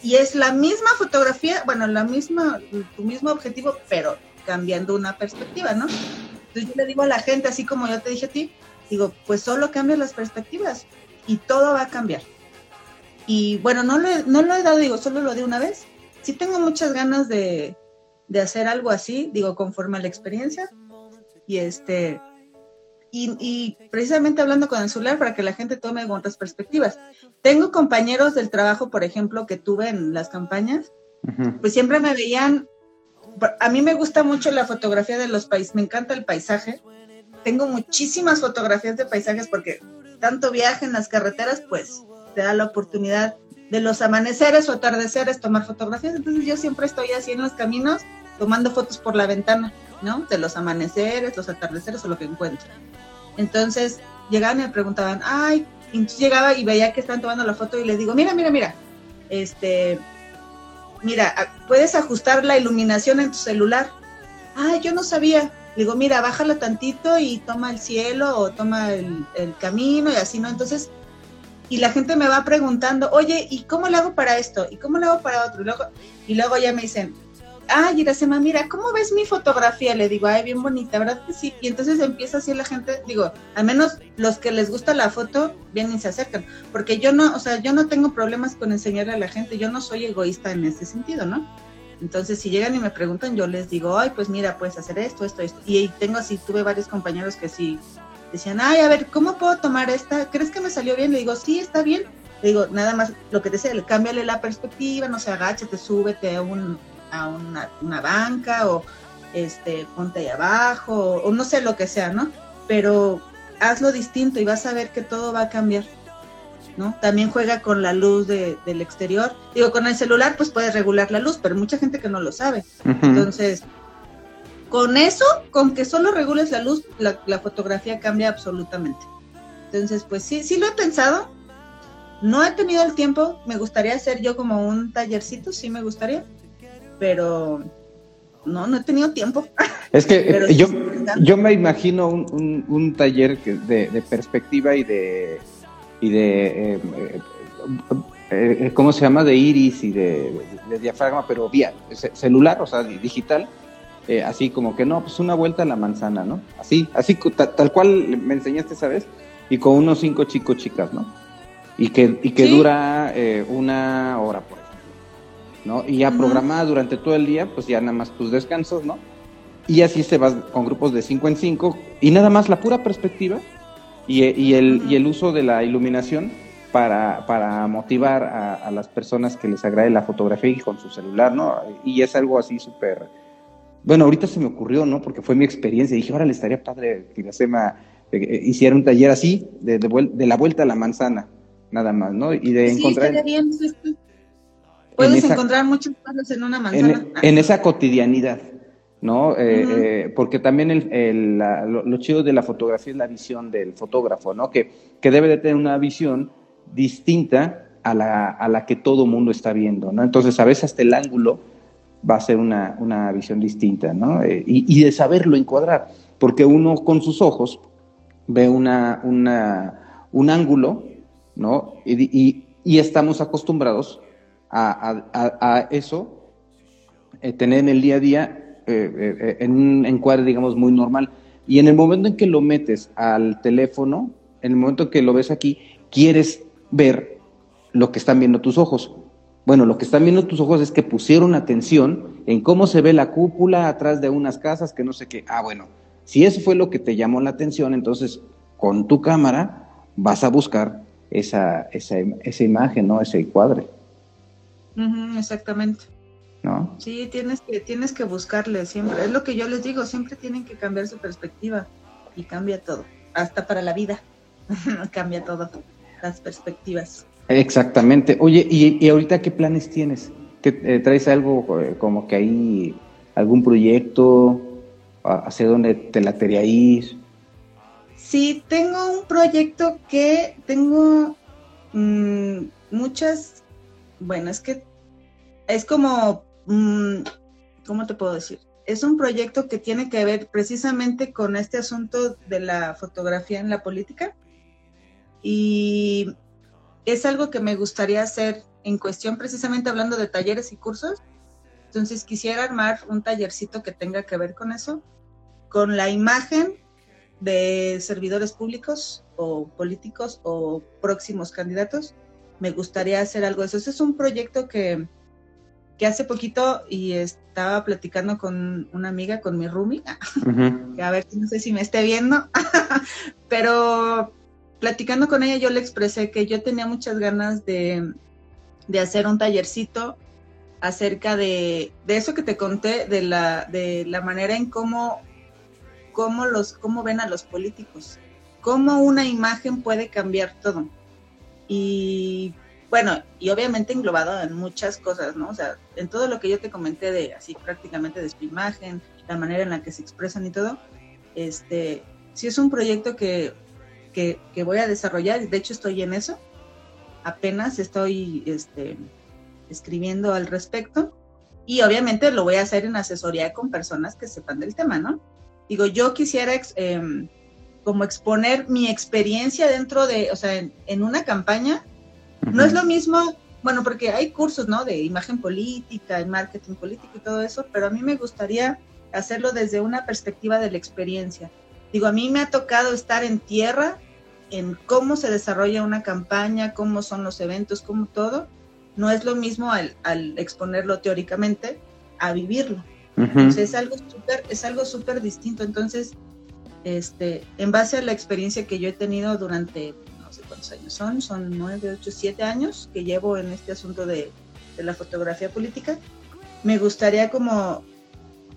Y es la misma fotografía, bueno, la misma, tu mismo objetivo, pero cambiando una perspectiva, ¿no? Entonces yo le digo a la gente, así como yo te dije a ti, digo, pues solo cambias las perspectivas y todo va a cambiar. Y bueno, no lo, no lo he dado, digo, solo lo di una vez. Sí tengo muchas ganas de, de hacer algo así, digo, conforme a la experiencia. Y este, y, precisamente hablando con el celular para que la gente tome otras perspectivas. Tengo compañeros del trabajo, por ejemplo, que tuve en las campañas, pues siempre me veían, a mí me gusta mucho la fotografía de los países, me encanta el paisaje, tengo muchísimas fotografías de paisajes porque tanto viaje en las carreteras, pues te da la oportunidad de los amaneceres o atardeceres tomar fotografías, entonces yo siempre estoy así en los caminos tomando fotos por la ventana, ¿no? De los amaneceres, los atardeceres o lo que encuentro. Entonces llegaban y me preguntaban, ay, y llegaba y veía que estaban tomando la foto y les digo, mira, mira, mira, este, mira, puedes ajustar la iluminación en tu celular. Ay, yo no sabía. Digo, mira, bájala tantito y toma el cielo o toma el, camino y así, ¿no? Entonces, y la gente me va preguntando, oye, ¿y cómo le hago para esto? ¿Y cómo le hago para otro? Y luego, y luego ya me dicen, ay, Iracema, mira, ¿cómo ves mi fotografía? Le digo, ay, bien bonita, ¿verdad sí? Y entonces empieza así la gente, digo, al menos los que les gusta la foto, vienen y se acercan, porque yo no, o sea, yo no tengo problemas con enseñarle a la gente, yo no soy egoísta en ese sentido, ¿no? Entonces, si llegan y me preguntan, yo les digo, ay, pues mira, puedes hacer esto, esto, esto. Y tengo así, tuve varios compañeros que sí decían, ay, a ver, ¿cómo puedo tomar esta? ¿Crees que me salió bien? Le digo, sí, está bien. Le digo, nada más, lo que te decía, cámbiale la perspectiva, no se agáchate, súbete a un, a una, una banca o este, ponte ahí abajo o, no sé lo que sea, ¿no? Pero hazlo distinto y vas a ver que todo va a cambiar. ¿No? También juega con la luz de, del exterior. Digo, con el celular pues puedes regular la luz, pero mucha gente que no lo sabe. Entonces, con eso, con que solo regules la luz, la, la, fotografía cambia absolutamente. Entonces, pues sí, sí lo he pensado. No he tenido el tiempo, me gustaría hacer yo como un tallercito, sí me gustaría, pero no, no he tenido tiempo. Es que yo, yo me imagino un, un, taller de, perspectiva y de, y de eh, eh, eh, ¿cómo se llama? De iris y de, diafragma, pero vía celular, o sea, digital. así como que no, pues una vuelta a la manzana, ¿no? Así, así tal, cual me enseñaste esa vez, y con unos cinco chicos chicas, ¿no? Y que, y que dura una hora, por ¿no? Y ya programada durante todo el día, pues ya nada más tus descansos, ¿no? Y así se va con grupos de 5 en 5 y nada más la pura perspectiva y, y, el, y el uso de la iluminación para, para motivar a, las personas que les agrade la fotografía y con su celular, ¿no? Y es algo así súper... Bueno, ahorita se me ocurrió, ¿no? Porque fue mi experiencia. Dije, ahora le estaría padre que la SEMA eh, eh, hiciera un taller así, de, de, la vuelta a la manzana, nada más, ¿no? Y de sí, encontrar... Bien, Puedes encontrar muchas cosas en una manzana. En, esa cotidianidad, ¿no? Eh, eh, porque también el, lo, chido de la fotografía es la visión del fotógrafo, ¿no? Que, que debe de tener una visión distinta a la, a la que todo mundo está viendo, ¿no? Entonces, a veces hasta el ángulo va a ser una, una visión distinta, ¿no? Eh, y, de saberlo encuadrar, porque uno con sus ojos ve una, una, un ángulo, ¿no? y, y estamos acostumbrados a, eso, eh, tener en el día a día eh, eh, en un encuadre, digamos, muy normal. Y en el momento en que lo metes al teléfono, en el momento en que lo ves aquí, quieres ver lo que están viendo tus ojos. Bueno, lo que están viendo tus ojos es que pusieron atención en cómo se ve la cúpula atrás de unas casas, que no sé qué. Ah, bueno, si eso fue lo que te llamó la atención, entonces con tu cámara vas a buscar esa, esa, esa imagen, ¿no? Ese cuadre exactamente. ¿No? Sí, tienes que, tienes que buscarle siempre. Es lo que yo les digo, siempre tienen que cambiar su perspectiva y cambia todo, hasta para la vida. cambia todo, las perspectivas. Exactamente. Oye, ¿y, ahorita qué planes tienes? ¿Qué, eh, ¿Traes algo eh, como que hay algún proyecto? ¿Hacia dónde te latería ir? Sí, tengo un proyecto que tengo mm, muchas, bueno, es que es como, ¿cómo te puedo decir? Es un proyecto que tiene que ver precisamente con este asunto de la fotografía en la política. Y es algo que me gustaría hacer en cuestión precisamente hablando de talleres y cursos. Entonces quisiera armar un tallercito que tenga que ver con eso, con la imagen de servidores públicos o políticos o próximos candidatos. Me gustaría hacer algo de eso. Ese es un proyecto que, que hace poquito y estaba platicando con una amiga, con mi Rumi, que a ver, no sé si me esté viendo, pero platicando con ella yo le expresé que yo tenía muchas ganas de, hacer un tallercito acerca de, eso que te conté, de la, de la manera en cómo, cómo, los, cómo ven a los políticos, cómo una imagen puede cambiar todo. Y bueno, y obviamente englobado en muchas cosas, ¿no? O sea, en todo lo que yo te comenté de así prácticamente de su imagen, la manera en la que se expresan y todo, este, sí es un proyecto que, que, voy a desarrollar, de hecho estoy en eso, apenas estoy este, escribiendo al respecto y obviamente lo voy a hacer en asesoría con personas que sepan del tema, ¿no? Digo, yo quisiera em, como exponer mi experiencia dentro de, o sea, en una campaña no es lo mismo, bueno, porque hay cursos, ¿no? De imagen política, y marketing político y todo eso, pero a mí me gustaría hacerlo desde una perspectiva de la experiencia. Digo, a mí me ha tocado estar en tierra, en cómo se desarrolla una campaña, cómo son los eventos, cómo todo. No es lo mismo al, exponerlo teóricamente a vivirlo. Entonces es algo súper, es algo súper distinto. Entonces, este, en base a la experiencia que yo he tenido durante cuántos años son, son nueve, ocho, siete años que llevo en este asunto de, la fotografía política. Me gustaría como,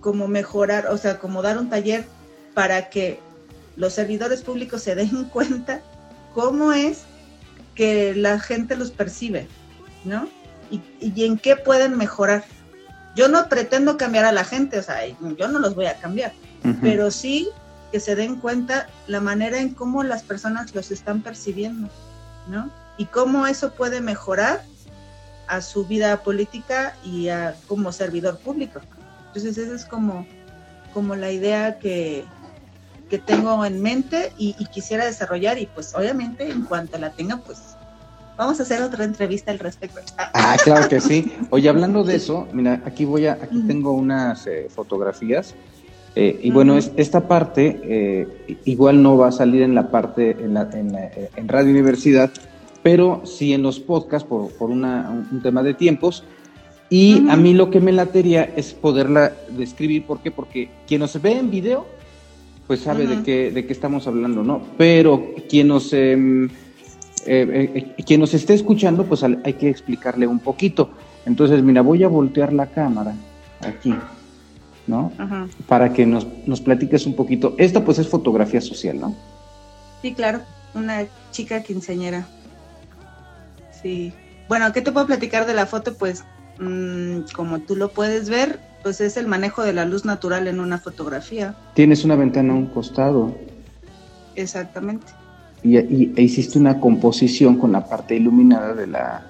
como mejorar, o sea, como dar un taller para que los servidores públicos se den cuenta cómo es que la gente los percibe, ¿no? Y, y, en qué pueden mejorar. Yo no pretendo cambiar a la gente, o sea, yo no los voy a cambiar, pero sí que se den cuenta la manera en cómo las personas los están percibiendo, ¿no? Y cómo eso puede mejorar a su vida política y a, como servidor público. Entonces esa es como, como la idea que, que tengo en mente y, quisiera desarrollar y pues obviamente en cuanto la tenga pues vamos a hacer otra entrevista al respecto. Ah, claro que sí. Oye, hablando de eso, mira, aquí voy a, aquí tengo unas eh, fotografías eh, y bueno, es, esta parte eh, igual no va a salir en la parte, en, la, en, eh, Radio Universidad, pero sí en los podcasts por, por una, un tema de tiempos. Y a mí lo que me latería es poderla describir. ¿Por qué? Porque quien nos ve en video, pues sabe de, qué, de qué estamos hablando, ¿no? Pero quien nos, em, quien nos esté escuchando, pues hay que explicarle un poquito. Entonces, mira, voy a voltear la cámara aquí. ¿No? Para que nos, nos platiques un poquito. Esta pues es fotografía social, ¿no? Sí, claro, una chica quinceañera. Sí. Bueno, ¿qué te puedo platicar de la foto? Pues mm, como tú lo puedes ver, pues es el manejo de la luz natural en una fotografía. Tienes una ventana a un costado. Exactamente. Y, y e hiciste una composición con la parte iluminada de la,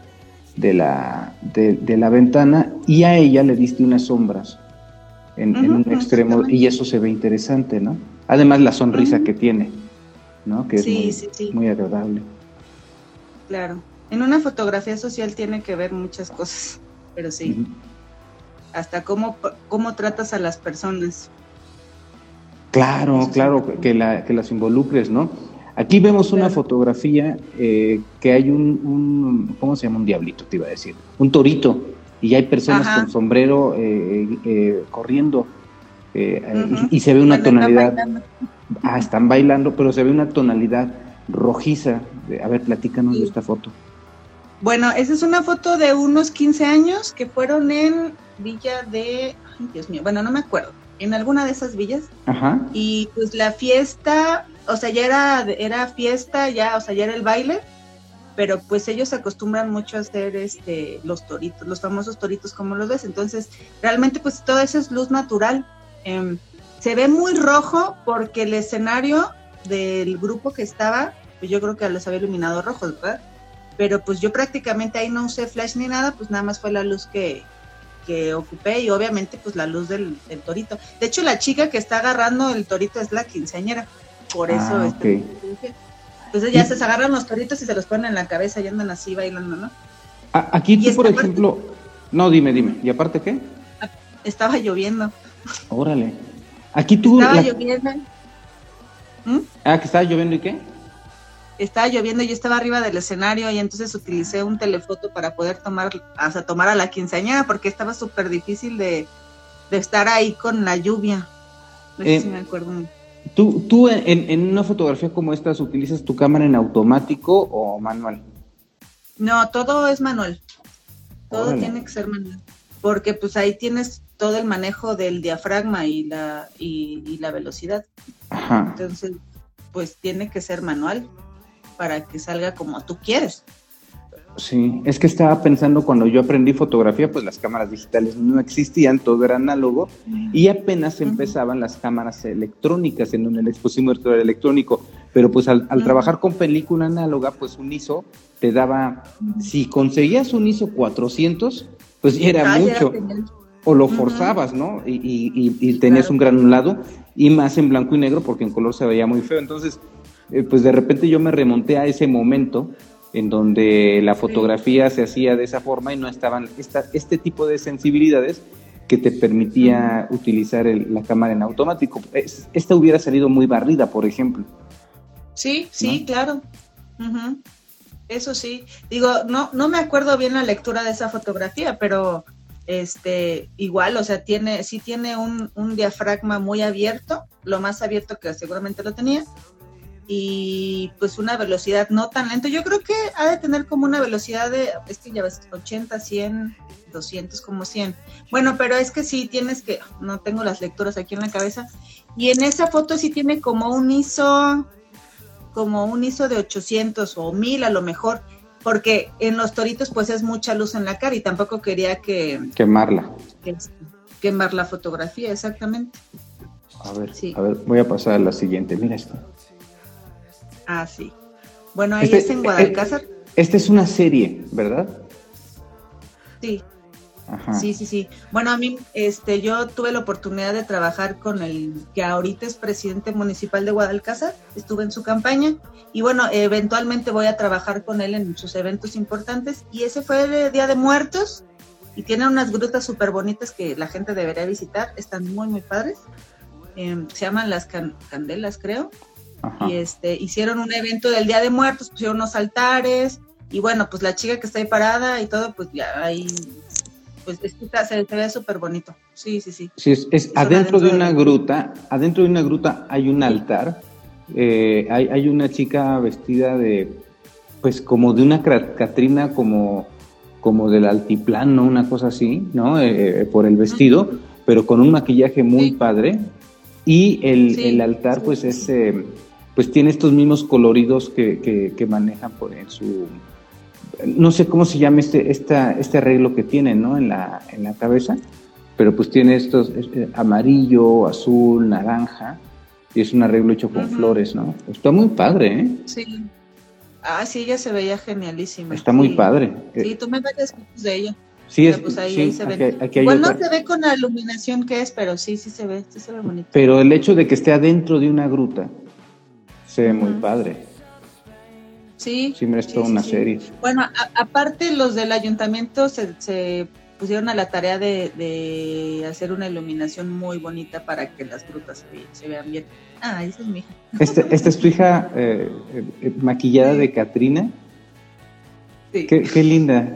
de la, de la ventana y a ella le diste unas sombras en, un extremo y eso se ve interesante, ¿no? Además la sonrisa que tiene, ¿no? Que es muy, agradable. Claro. En una fotografía social tiene que ver muchas cosas, pero sí. Hasta cómo, cómo tratas a las personas. Claro, claro, que, la, que las involucres, ¿no? Aquí vemos una fotografía eh, que hay un, un, ¿cómo se llama? Un diablito, te iba a decir. Un torito y hay personas con sombrero eh, eh, corriendo eh, y, se ve una tonalidad. ah, están bailando, pero se ve una tonalidad rojiza. a ver, platícanos de esta foto. Bueno, esa es una foto de unos 15 años que fueron en Villa de. Ay, Dios mío, bueno, no me acuerdo. En alguna de esas villas. Ajá. Y pues la fiesta, o sea, ya era, era fiesta, ya, o sea, ya era el baile pero pues ellos acostumbran mucho a hacer este los toritos, los famosos toritos como los ves, entonces realmente pues todo eso es luz natural. Em, se ve muy rojo porque el escenario del grupo que estaba, pues yo creo que los había iluminado rojos, ¿verdad? Pero pues yo prácticamente ahí no usé flash ni nada, pues nada más fue la luz que, que ocupé y obviamente pues la luz del, torito. De hecho la chica que está agarrando el torito es la quinceañera, por eso... Ah, este, Entonces ya se agarran los toritos y se los ponen en la cabeza y andan así bailando, ¿no? Aquí tú, por ejemplo, no, dime, dime, ¿y aparte qué? Estaba lloviendo. Órale. Aquí tú... Estaba lloviendo. ¿Mm? Ah, que estaba lloviendo y qué? Estaba lloviendo y yo estaba arriba del escenario y entonces utilicé un telefoto para poder tomar, hasta tomar a la quinceañera porque estaba súper difícil de, estar ahí con la lluvia. No sé eh, si me acuerdo. ¿Tú, tú en, una fotografía como esta utilizas tu cámara en automático o manual? No, todo es manual. Todo tiene que ser manual. Porque pues ahí tienes todo el manejo del diafragma y la, y, la velocidad. Ajá. Entonces, pues tiene que ser manual para que salga como tú quieres. Sí, es que estaba pensando cuando yo aprendí fotografía, pues las cámaras digitales no existían, todo era análogo y apenas empezaban las cámaras electrónicas en donde les pusimos el electrónico, pero pues al, trabajar con película análoga, pues un ISO te daba, si conseguías un ISO 400, pues ya era mucho, o lo forzabas, ¿no? Y, tenías un granulado y más en blanco y negro porque en color se veía muy feo, entonces eh, pues de repente yo me remonté a ese momento en donde la fotografía se hacía de esa forma y no estaban esta, este tipo de sensibilidades que te permitía utilizar la cámara en automático. esta hubiera salido muy barrida, por ejemplo. Sí, sí, claro. Eso sí. Digo, no, no me acuerdo bien la lectura de esa fotografía, pero este, igual, o sea, tiene, sí tiene un, un diafragma muy abierto, lo más abierto que seguramente lo tenía, y pues una velocidad no tan lenta. Yo creo que ha de tener como una velocidad de, es que ya ves, 80, 100, 200, como 100. Bueno, pero es que sí tienes que, no tengo las lecturas aquí en la cabeza. Y en esa foto sí tiene como un ISO, como un ISO de 800 o 1000 a lo mejor, porque en los toritos pues es mucha luz en la cara y tampoco quería que... Quemarla. quemar la fotografía, exactamente. A ver, a ver, voy a pasar a la siguiente. Mira esto. Ah, sí. Bueno, ahí este, es en eh, Guadalcázar. Esta es una serie, ¿verdad? Sí. Ajá. Sí, sí, sí. Bueno, a mí, este, yo tuve la oportunidad de trabajar con el que ahorita es presidente municipal de Guadalcázar, estuve en su campaña y bueno, eventualmente voy a trabajar con él en sus eventos importantes y ese fue el Día de Muertos y tiene unas grutas súper bonitas que la gente debería visitar, están muy, muy padres. Em, se llaman las candelas, creo. Y este, hicieron un evento del Día de Muertos, pusieron unos altares, y bueno, pues la chica que está ahí parada y todo, pues ya ahí, pues se, ve súper bonito. Sí, sí, sí. Sí, es, adentro, de una gruta, adentro de una gruta hay un altar, eh, hay, hay una chica vestida de, pues como de una Catrina, como, como del altiplano, una cosa así, ¿no? Eh, eh, por el vestido, pero con un maquillaje muy padre. Y el, el altar, pues es pues tiene estos mismos coloridos que, que, manejan por en su no sé cómo se llama este esta, este arreglo que tiene ¿no? en la en la cabeza pero pues tiene estos eh, amarillo azul naranja y es un arreglo hecho con flores no está muy padre eh sí. Ah sí ella se veía genialísima está muy padre sí tú me varias fotos de ella. Sí, es, pues ahí, se ve. Igual no se ve con la iluminación que es, pero sí, sí se ve, sí se ve bonito. Pero el hecho de que esté adentro de una gruta, se ve muy padre. Sí. Sí, me toda una serie. Bueno, aparte los del ayuntamiento se, pusieron a la tarea de, hacer una iluminación muy bonita para que las frutas se, vean bien. Ah, esa es mi hija. Este, ¿Esta es tu hija eh, eh, maquillada de Katrina? Sí. Qué, linda.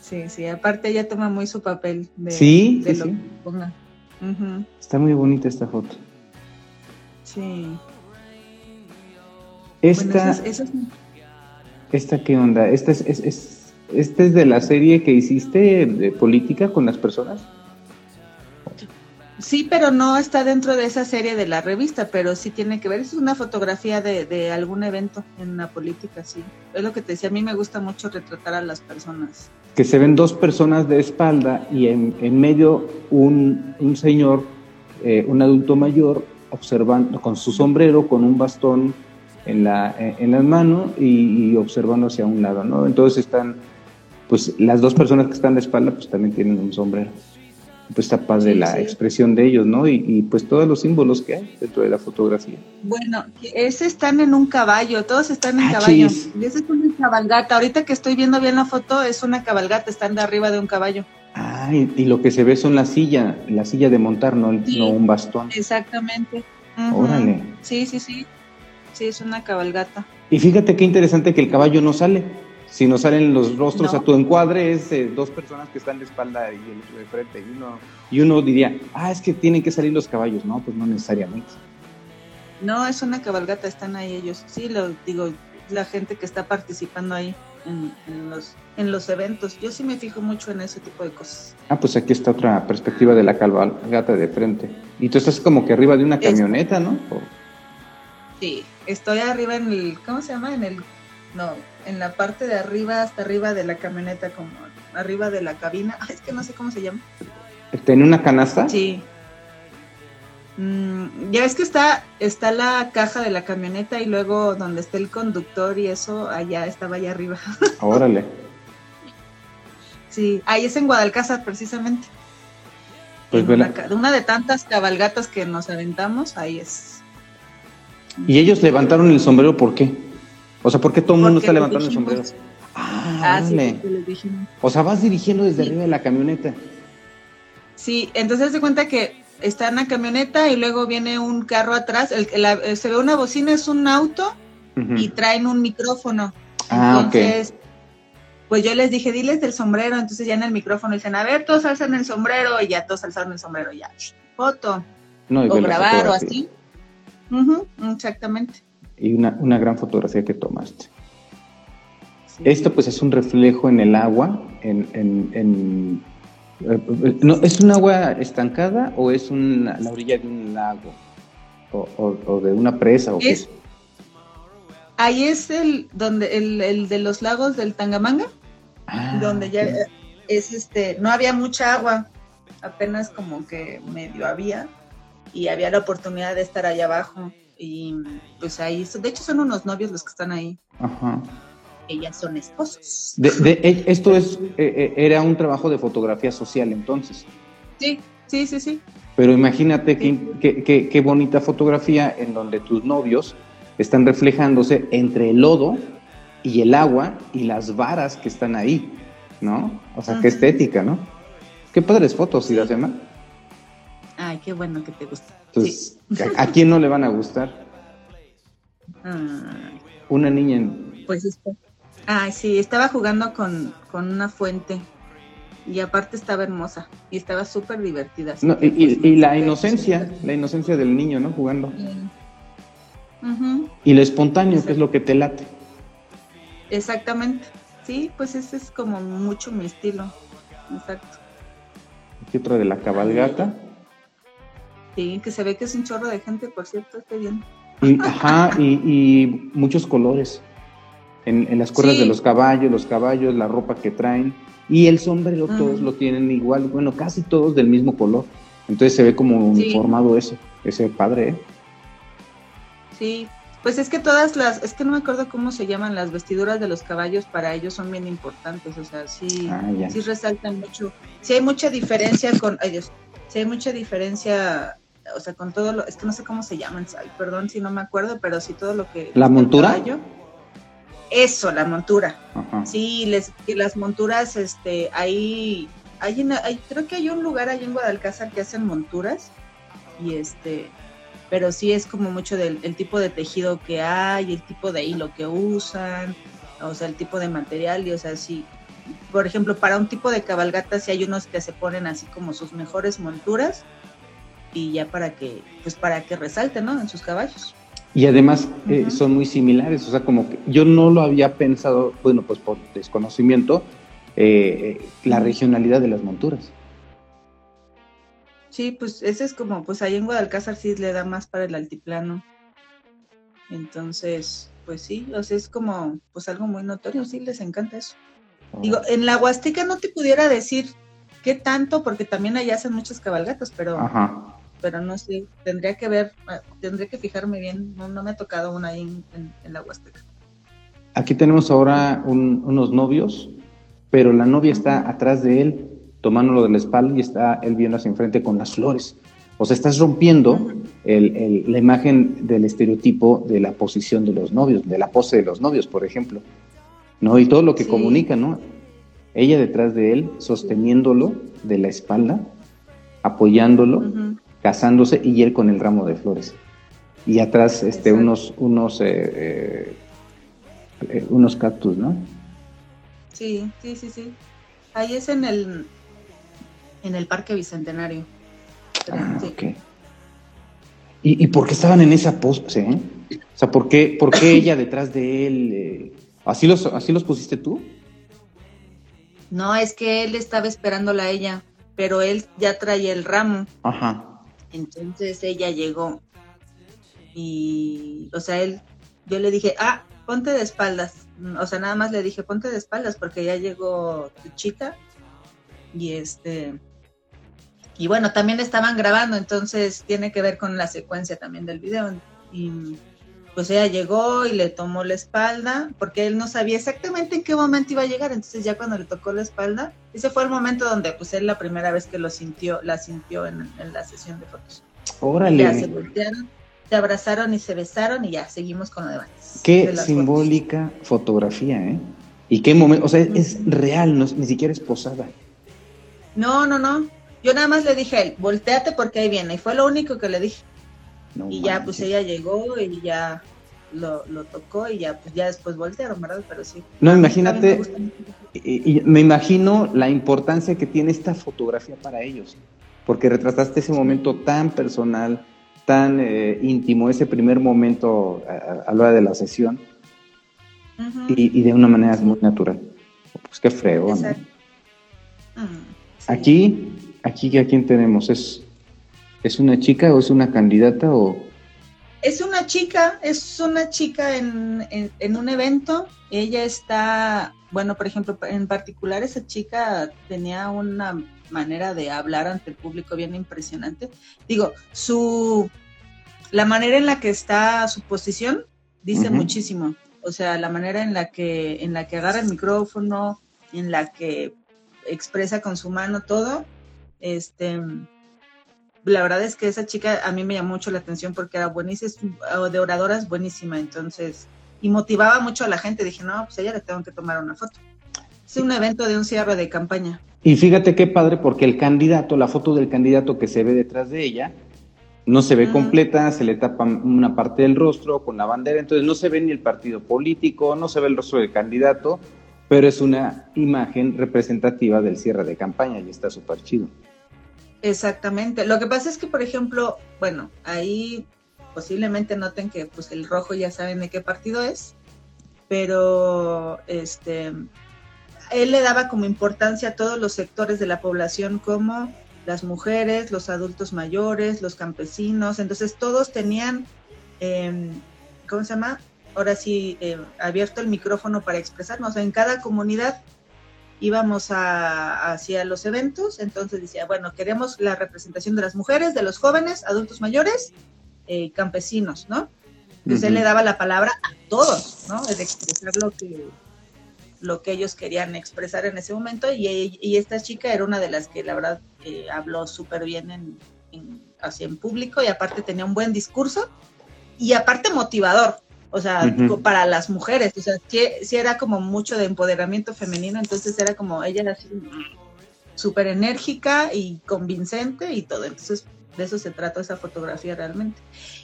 Sí, sí, aparte ella toma muy su papel de, ¿Sí? lo que ponga. Está muy bonita esta foto. Sí. Esta, ¿Esta qué onda? ¿Esta es, es, ¿Esta es de la serie que hiciste de política con las personas? Sí, pero no está dentro de esa serie de la revista, pero sí tiene que ver. Es una fotografía de, algún evento en la política, sí. Es lo que te decía, a mí me gusta mucho retratar a las personas. Que se ven dos personas de espalda y en, en medio un, un señor, eh, un adulto mayor, observando con su sombrero, con un bastón en, la, en las manos y, observando hacia un lado, ¿no? Entonces están, pues las dos personas que están de espalda, pues también tienen un sombrero. Pues está padre la expresión de ellos, ¿no? Y, pues todos los símbolos que hay dentro de la fotografía. Bueno, ese están en un caballo, todos están en ah, caballo. Y esa es una cabalgata. Ahorita que estoy viendo bien la foto, es una cabalgata, están de arriba de un caballo. Ah, y, lo que se ve son la silla, la silla de montar, no, un bastón. Exactamente. Órale. Sí, sí, sí. Sí, es una cabalgata. Y fíjate qué interesante que el caballo no sale. Si no salen los rostros a tu encuadre, es eh, dos personas que están de espalda y el otro de frente. Y uno, y uno diría, ah, es que tienen que salir los caballos. No, pues no necesariamente. No, es una cabalgata, están ahí ellos. Sí, lo digo, la gente que está participando ahí en, los, en los eventos. Yo sí me fijo mucho en ese tipo de cosas. Ah, pues aquí está otra perspectiva de la cabalgata de frente. Y tú estás como que arriba de una camioneta, ¿no? Sí, estoy arriba en el, ¿cómo se llama? En el, no, en la parte de arriba, hasta arriba de la camioneta, como arriba de la cabina. es que no sé cómo se llama. ¿Tiene una canasta? Sí. Mm, ya es que está, está la caja de la camioneta y luego donde está el conductor y eso, allá estaba allá arriba. Órale. sí, ahí es en Guadalcázar precisamente. Pues una, una de tantas cabalgatas que nos aventamos, ahí es. ¿Y ellos levantaron el sombrero por qué? O sea, ¿por qué todo el mundo está levantando el sombrero? Ah, ah sí, O sea, vas dirigiendo desde arriba de la camioneta. Sí, entonces se cuenta que está en la camioneta y luego viene un carro atrás. El, eh, se ve una bocina, es un auto y traen un micrófono. Ah, entonces, pues yo les dije, diles del sombrero. Entonces ya en el micrófono dicen, a ver, todos alzan el sombrero y ya todos alzaron el sombrero, ya. Foto. o grabar o así. Exactamente y una, una gran fotografía que tomaste. Esto pues es un reflejo en el agua, en, en, eh, no, ¿Es un agua estancada o es una, la orilla de un lago? ¿O, o, de una presa? O es, Ahí es el, donde, el, el, de los lagos del Tangamanga, ah, donde ya es este, no había mucha agua, apenas como que medio había, y había la oportunidad de estar allá abajo y pues ahí, de hecho son unos novios los que están ahí. Ajá. Ellas son esposos. De, e, esto es, e, e, era un trabajo de fotografía social entonces. Sí, sí, sí, sí. Pero imagínate qué, qué, bonita fotografía en donde tus novios están reflejándose entre el lodo y el agua y las varas que están ahí, ¿no? O sea, qué estética, ¿no? Qué padres fotos, Iracema. Ay, qué bueno que te gusta. Entonces, ¿a, quién no le van a gustar? Una niña en... Pues Ay, sí, estaba jugando con, una fuente y aparte estaba hermosa y estaba súper divertida. y, la inocencia, la inocencia del niño, ¿no? Jugando. Y lo espontáneo, que es lo que te late. Exactamente. Sí, pues ese es como mucho mi estilo. Exacto. Aquí otra de la cabalgata. Sí, que se ve que es un chorro de gente, por cierto, está bien. Y, ajá, y, muchos colores. En, las cuerdas de los caballos, los caballos, la ropa que traen. Y el sombrero todos lo tienen igual, bueno, casi todos del mismo color. Entonces se ve como uniformado eso. Ese padre, ¿eh? Sí, pues es que todas las, es que no me acuerdo cómo se llaman las vestiduras de los caballos, para ellos son bien importantes, o sea, sí, ah, sí resaltan mucho. Sí hay mucha diferencia con ellos, sí hay mucha diferencia o sea, con todo lo, es que no sé cómo se llaman, perdón si no me acuerdo, pero sí todo lo que... ¿La montura? eso, la montura. Sí, les, las monturas, este, ahí, hay, hay, creo que hay un lugar ahí en Guadalcázar que hacen monturas y este, pero sí es como mucho del el tipo de tejido que hay, el tipo de hilo que usan, o sea, el tipo de material y o sea, sí, por ejemplo, para un tipo de cabalgata sí hay unos que se ponen así como sus mejores monturas y ya para que, pues para que resalte, ¿no? En sus caballos. Y además eh, son muy similares, o sea, como que yo no lo había pensado, bueno, pues por desconocimiento, eh, la regionalidad de las monturas. Sí, pues ese es como, pues ahí en Guadalcázar sí le da más para el altiplano. Entonces, pues sí, o sea, es como, pues algo muy notorio, sí, les encanta eso. Digo, en la Huasteca no te pudiera decir qué tanto, porque también allá hacen muchos cabalgatos, pero Ajá pero no sé, tendría que ver, tendría que fijarme bien, no, me ha tocado una ahí en, la Huasteca. Aquí tenemos ahora unos novios, pero la novia está atrás de él tomándolo de la espalda y está él viendo hacia enfrente con las flores. O sea, estás rompiendo la imagen del estereotipo de la posición de los novios, de la pose de los novios, por ejemplo. ¿No? Y todo lo que comunica, ¿no? Ella detrás de él, sosteniéndolo de la espalda, apoyándolo, casándose y él con el ramo de flores. Y atrás este, unos, unos, eh, eh, eh, unos cactus, ¿no? Sí, sí, sí, sí. Ahí es en el, en el Parque Bicentenario. Ah, ¿Y, ¿Y, por qué estaban en esa pose? O sea, ¿por qué, por qué ella detrás de él? ¿así, los, ¿Así los pusiste tú? No, es que él estaba esperándola a ella, pero él ya traía el ramo. Ajá. Entonces ella llegó y, o sea, él, yo le dije, ah, ponte de espaldas. O sea, nada más le dije, ponte de espaldas porque ya llegó tu chica. Y este, y bueno, también estaban grabando, entonces tiene que ver con la secuencia también del video. Y pues ella llegó y le tomó la espalda, porque él no sabía exactamente en qué momento iba a llegar, entonces ya cuando le tocó la espalda, ese fue el momento donde pues él la primera vez que lo sintió, la sintió en, la sesión de fotos. Órale. Ya se voltearon, se abrazaron y se besaron y ya seguimos con lo demás. Qué simbólica fotografía, ¿eh? Y qué momento, o sea, es real, no, ni siquiera es posada. No, no, no. Yo nada más le dije a él, volteate porque ahí viene. Y fue lo único que le dije y ya pues ella llegó y ya lo, tocó y ya pues ya después voltearon, ¿verdad? Pero sí. No, imagínate, y, me imagino la importancia que tiene esta fotografía para ellos, porque retrataste ese momento tan personal, tan eh, íntimo, ese primer momento a, la hora de la sesión, y, de una manera muy natural. Pues qué fregón. ¿no? Aquí, aquí, ¿a quién tenemos? Es ¿Es una chica o es una candidata o...? Es una chica, es una chica en, en, un evento. Ella está, bueno, por ejemplo, en particular esa chica tenía una manera de hablar ante el público bien impresionante. Digo, su la manera en la que está su posición dice muchísimo. O sea, la manera en la que en la que agarra el micrófono, en la que expresa con su mano todo, este la verdad es que esa chica a mí me llamó mucho la atención porque era buenísima, de oradoras buenísima, entonces, y motivaba mucho a la gente. Dije, no, pues a ella le tengo que tomar una foto. Es un evento de un cierre de campaña. Y fíjate qué padre, porque el candidato, la foto del candidato que se ve detrás de ella, no se ve completa, se le tapa una parte del rostro con la bandera, entonces no se ve ni el partido político, no se ve el rostro del candidato, pero es una imagen representativa del cierre de campaña y está súper chido. Exactamente. Lo que pasa es que, por ejemplo, bueno, ahí posiblemente noten que pues el rojo ya saben de qué partido es, pero este él le daba como importancia a todos los sectores de la población como las mujeres, los adultos mayores, los campesinos, entonces todos tenían, eh, ¿cómo se llama? Ahora sí, eh, abierto el micrófono para expresarnos. En cada comunidad íbamos a, hacia los eventos, entonces decía, bueno, queremos la representación de las mujeres, de los jóvenes, adultos mayores, eh, campesinos, ¿no? Entonces él le daba la palabra a todos, ¿no? De expresar lo que, lo que ellos querían expresar en ese momento y, esta chica era una de las que la verdad eh, habló súper bien en, en, así en público y aparte tenía un buen discurso y aparte motivador, o sea, para las mujeres, o sea, sí, era como mucho de empoderamiento femenino, entonces era como, ella era así súper enérgica y convincente y todo, entonces de eso se trata esa fotografía realmente.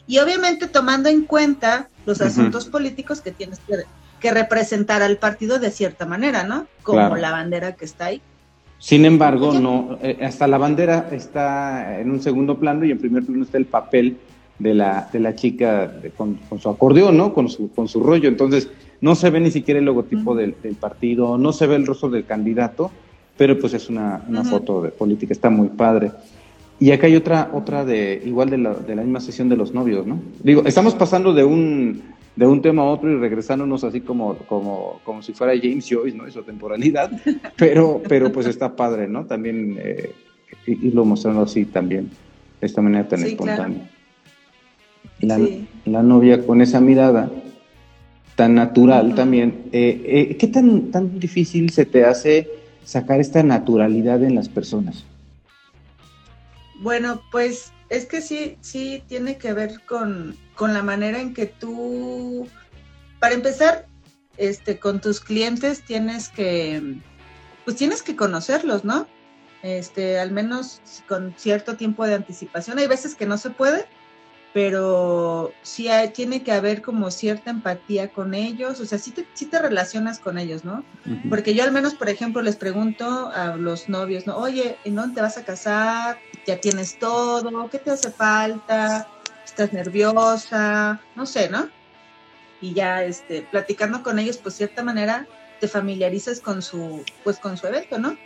Y obviamente tomando en cuenta los asuntos políticos que tienes que, representar al partido de cierta manera, ¿no? Como la bandera que está ahí. Sin embargo, no, eh, hasta la bandera está en un segundo plano y en primer plano está el papel de la, de la chica con, su acordeón, ¿no? Con su, con su rollo. Entonces, no se ve ni siquiera el logotipo del, partido, no se ve el rostro del candidato, pero pues es una, foto de política, está muy padre. Y acá hay otra, otra de igual de la, de la misma sesión de los novios, ¿no? Digo, estamos pasando de un, de un tema a otro y regresándonos así como, como, como si fuera James Joyce, ¿no? Eso temporalidad, pero, pero pues está padre, ¿no? También eh, irlo mostrando así también, de esta manera tan espontánea la, novia con esa mirada tan natural también. Eh, eh, ¿Qué tan, tan difícil se te hace sacar esta naturalidad en las personas? Bueno, pues es que sí, sí tiene que ver con, con la manera en que tú, para empezar, este, con tus clientes tienes que, pues tienes que conocerlos, ¿no? Este, al menos con cierto tiempo de anticipación. Hay veces que no se puede, pero sí tiene que haber como cierta empatía con ellos, o sea, sí te, sí te relacionas con ellos, ¿no? Porque yo al menos, por ejemplo, les pregunto a los novios, ¿no? Oye, ¿en dónde te vas a casar? ¿Ya tienes todo? ¿Qué te hace falta? ¿Estás nerviosa? No sé, ¿no? Y ya, este, platicando con ellos, pues, cierta manera, te familiarizas con su, pues, con su evento, ¿no?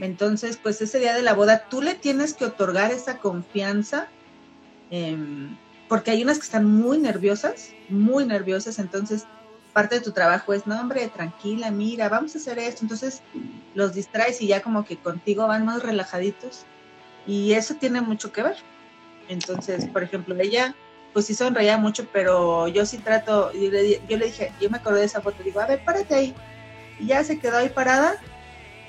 Entonces, pues, ese día de la boda, tú le tienes que otorgar esa confianza Em, porque hay unas que están muy nerviosas, muy nerviosas, entonces parte de tu trabajo es, no hombre, tranquila, mira, vamos a hacer esto, entonces los distraes y ya como que contigo van más relajaditos y eso tiene mucho que ver. Entonces, por ejemplo, ella pues sí sonreía mucho, pero yo sí trato, yo le, yo le dije, yo me acordé de esa foto, digo, a ver, párate ahí. Y ya se quedó ahí parada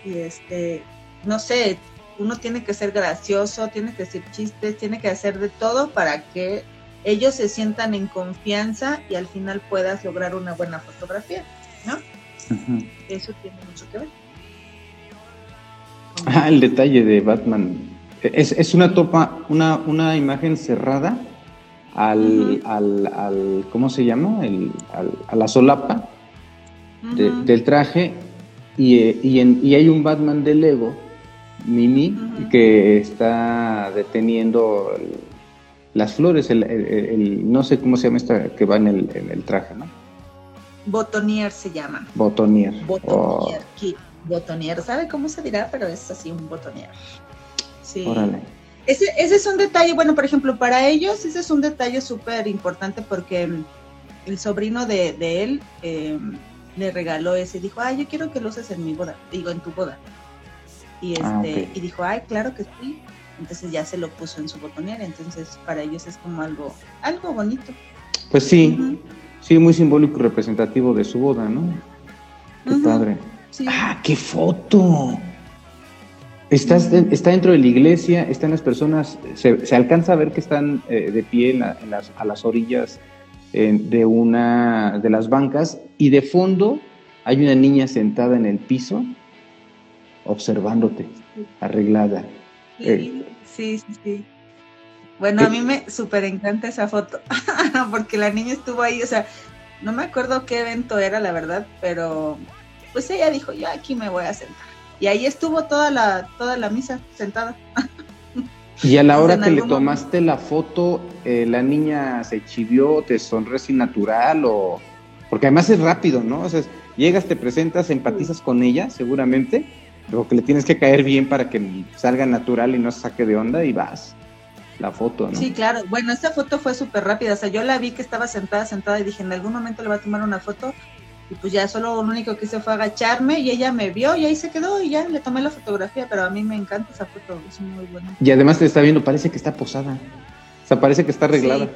y este, no sé, uno tiene que ser gracioso, tiene que decir chistes, tiene que hacer de todo para que ellos se sientan en confianza y al final puedas lograr una buena fotografía, ¿no? Eso tiene mucho que ver. Ah, el detalle de Batman. Es, una topa, una, una imagen cerrada al, al, ¿cómo se llama? El, a la solapa del traje y, y, y hay un Batman de Lego Mimi, que está deteniendo las flores, el, no sé cómo se llama esta que va en el, traje, ¿no? Botonier se llama. Botonier. Botonier, oh. botonier, ¿sabe cómo se dirá? Pero es así un botonier. Sí. Órale. Ese, ese es un detalle, bueno, por ejemplo, para ellos ese es un detalle súper importante porque el sobrino de, él eh, le regaló ese, dijo, ay, yo quiero que lo uses en mi boda, digo, en tu boda. Y, ah, este, y dijo, ay, claro que sí. Entonces ya se lo puso en su botonera. Entonces para ellos es como algo, algo bonito. Pues sí, sí, muy simbólico y representativo de su boda, ¿no? Qué padre. Ah, qué foto. Estás está dentro de la iglesia, están las personas, se, alcanza a ver que están eh, de pie las, a las orillas eh, de una de las bancas y de fondo hay una niña sentada en el piso observándote, arreglada. Sí, sí, sí, Bueno, a mí me súper encanta esa foto, porque la niña estuvo ahí, o sea, no me acuerdo qué evento era, la verdad, pero pues ella dijo, yo aquí me voy a sentar. Y ahí estuvo toda la, toda la misa sentada. Y a la hora que le tomaste la foto, eh, la niña se chivió, te sin natural o... Porque además es rápido, ¿no? O sea, llegas, te presentas, empatizas con ella, seguramente, lo que le tienes que caer bien para que salga natural y no se saque de onda y vas. La foto, ¿no? Sí, claro. Bueno, esta foto fue súper rápida. O sea, yo la vi que estaba sentada, sentada y dije, en algún momento le va a tomar una foto. Y pues ya solo lo único que hice fue agacharme y ella me vio y ahí se quedó y ya le tomé la fotografía. Pero a mí me encanta esa foto, es muy buena. Y además te está viendo, parece que está posada. O sea, parece que está arreglada.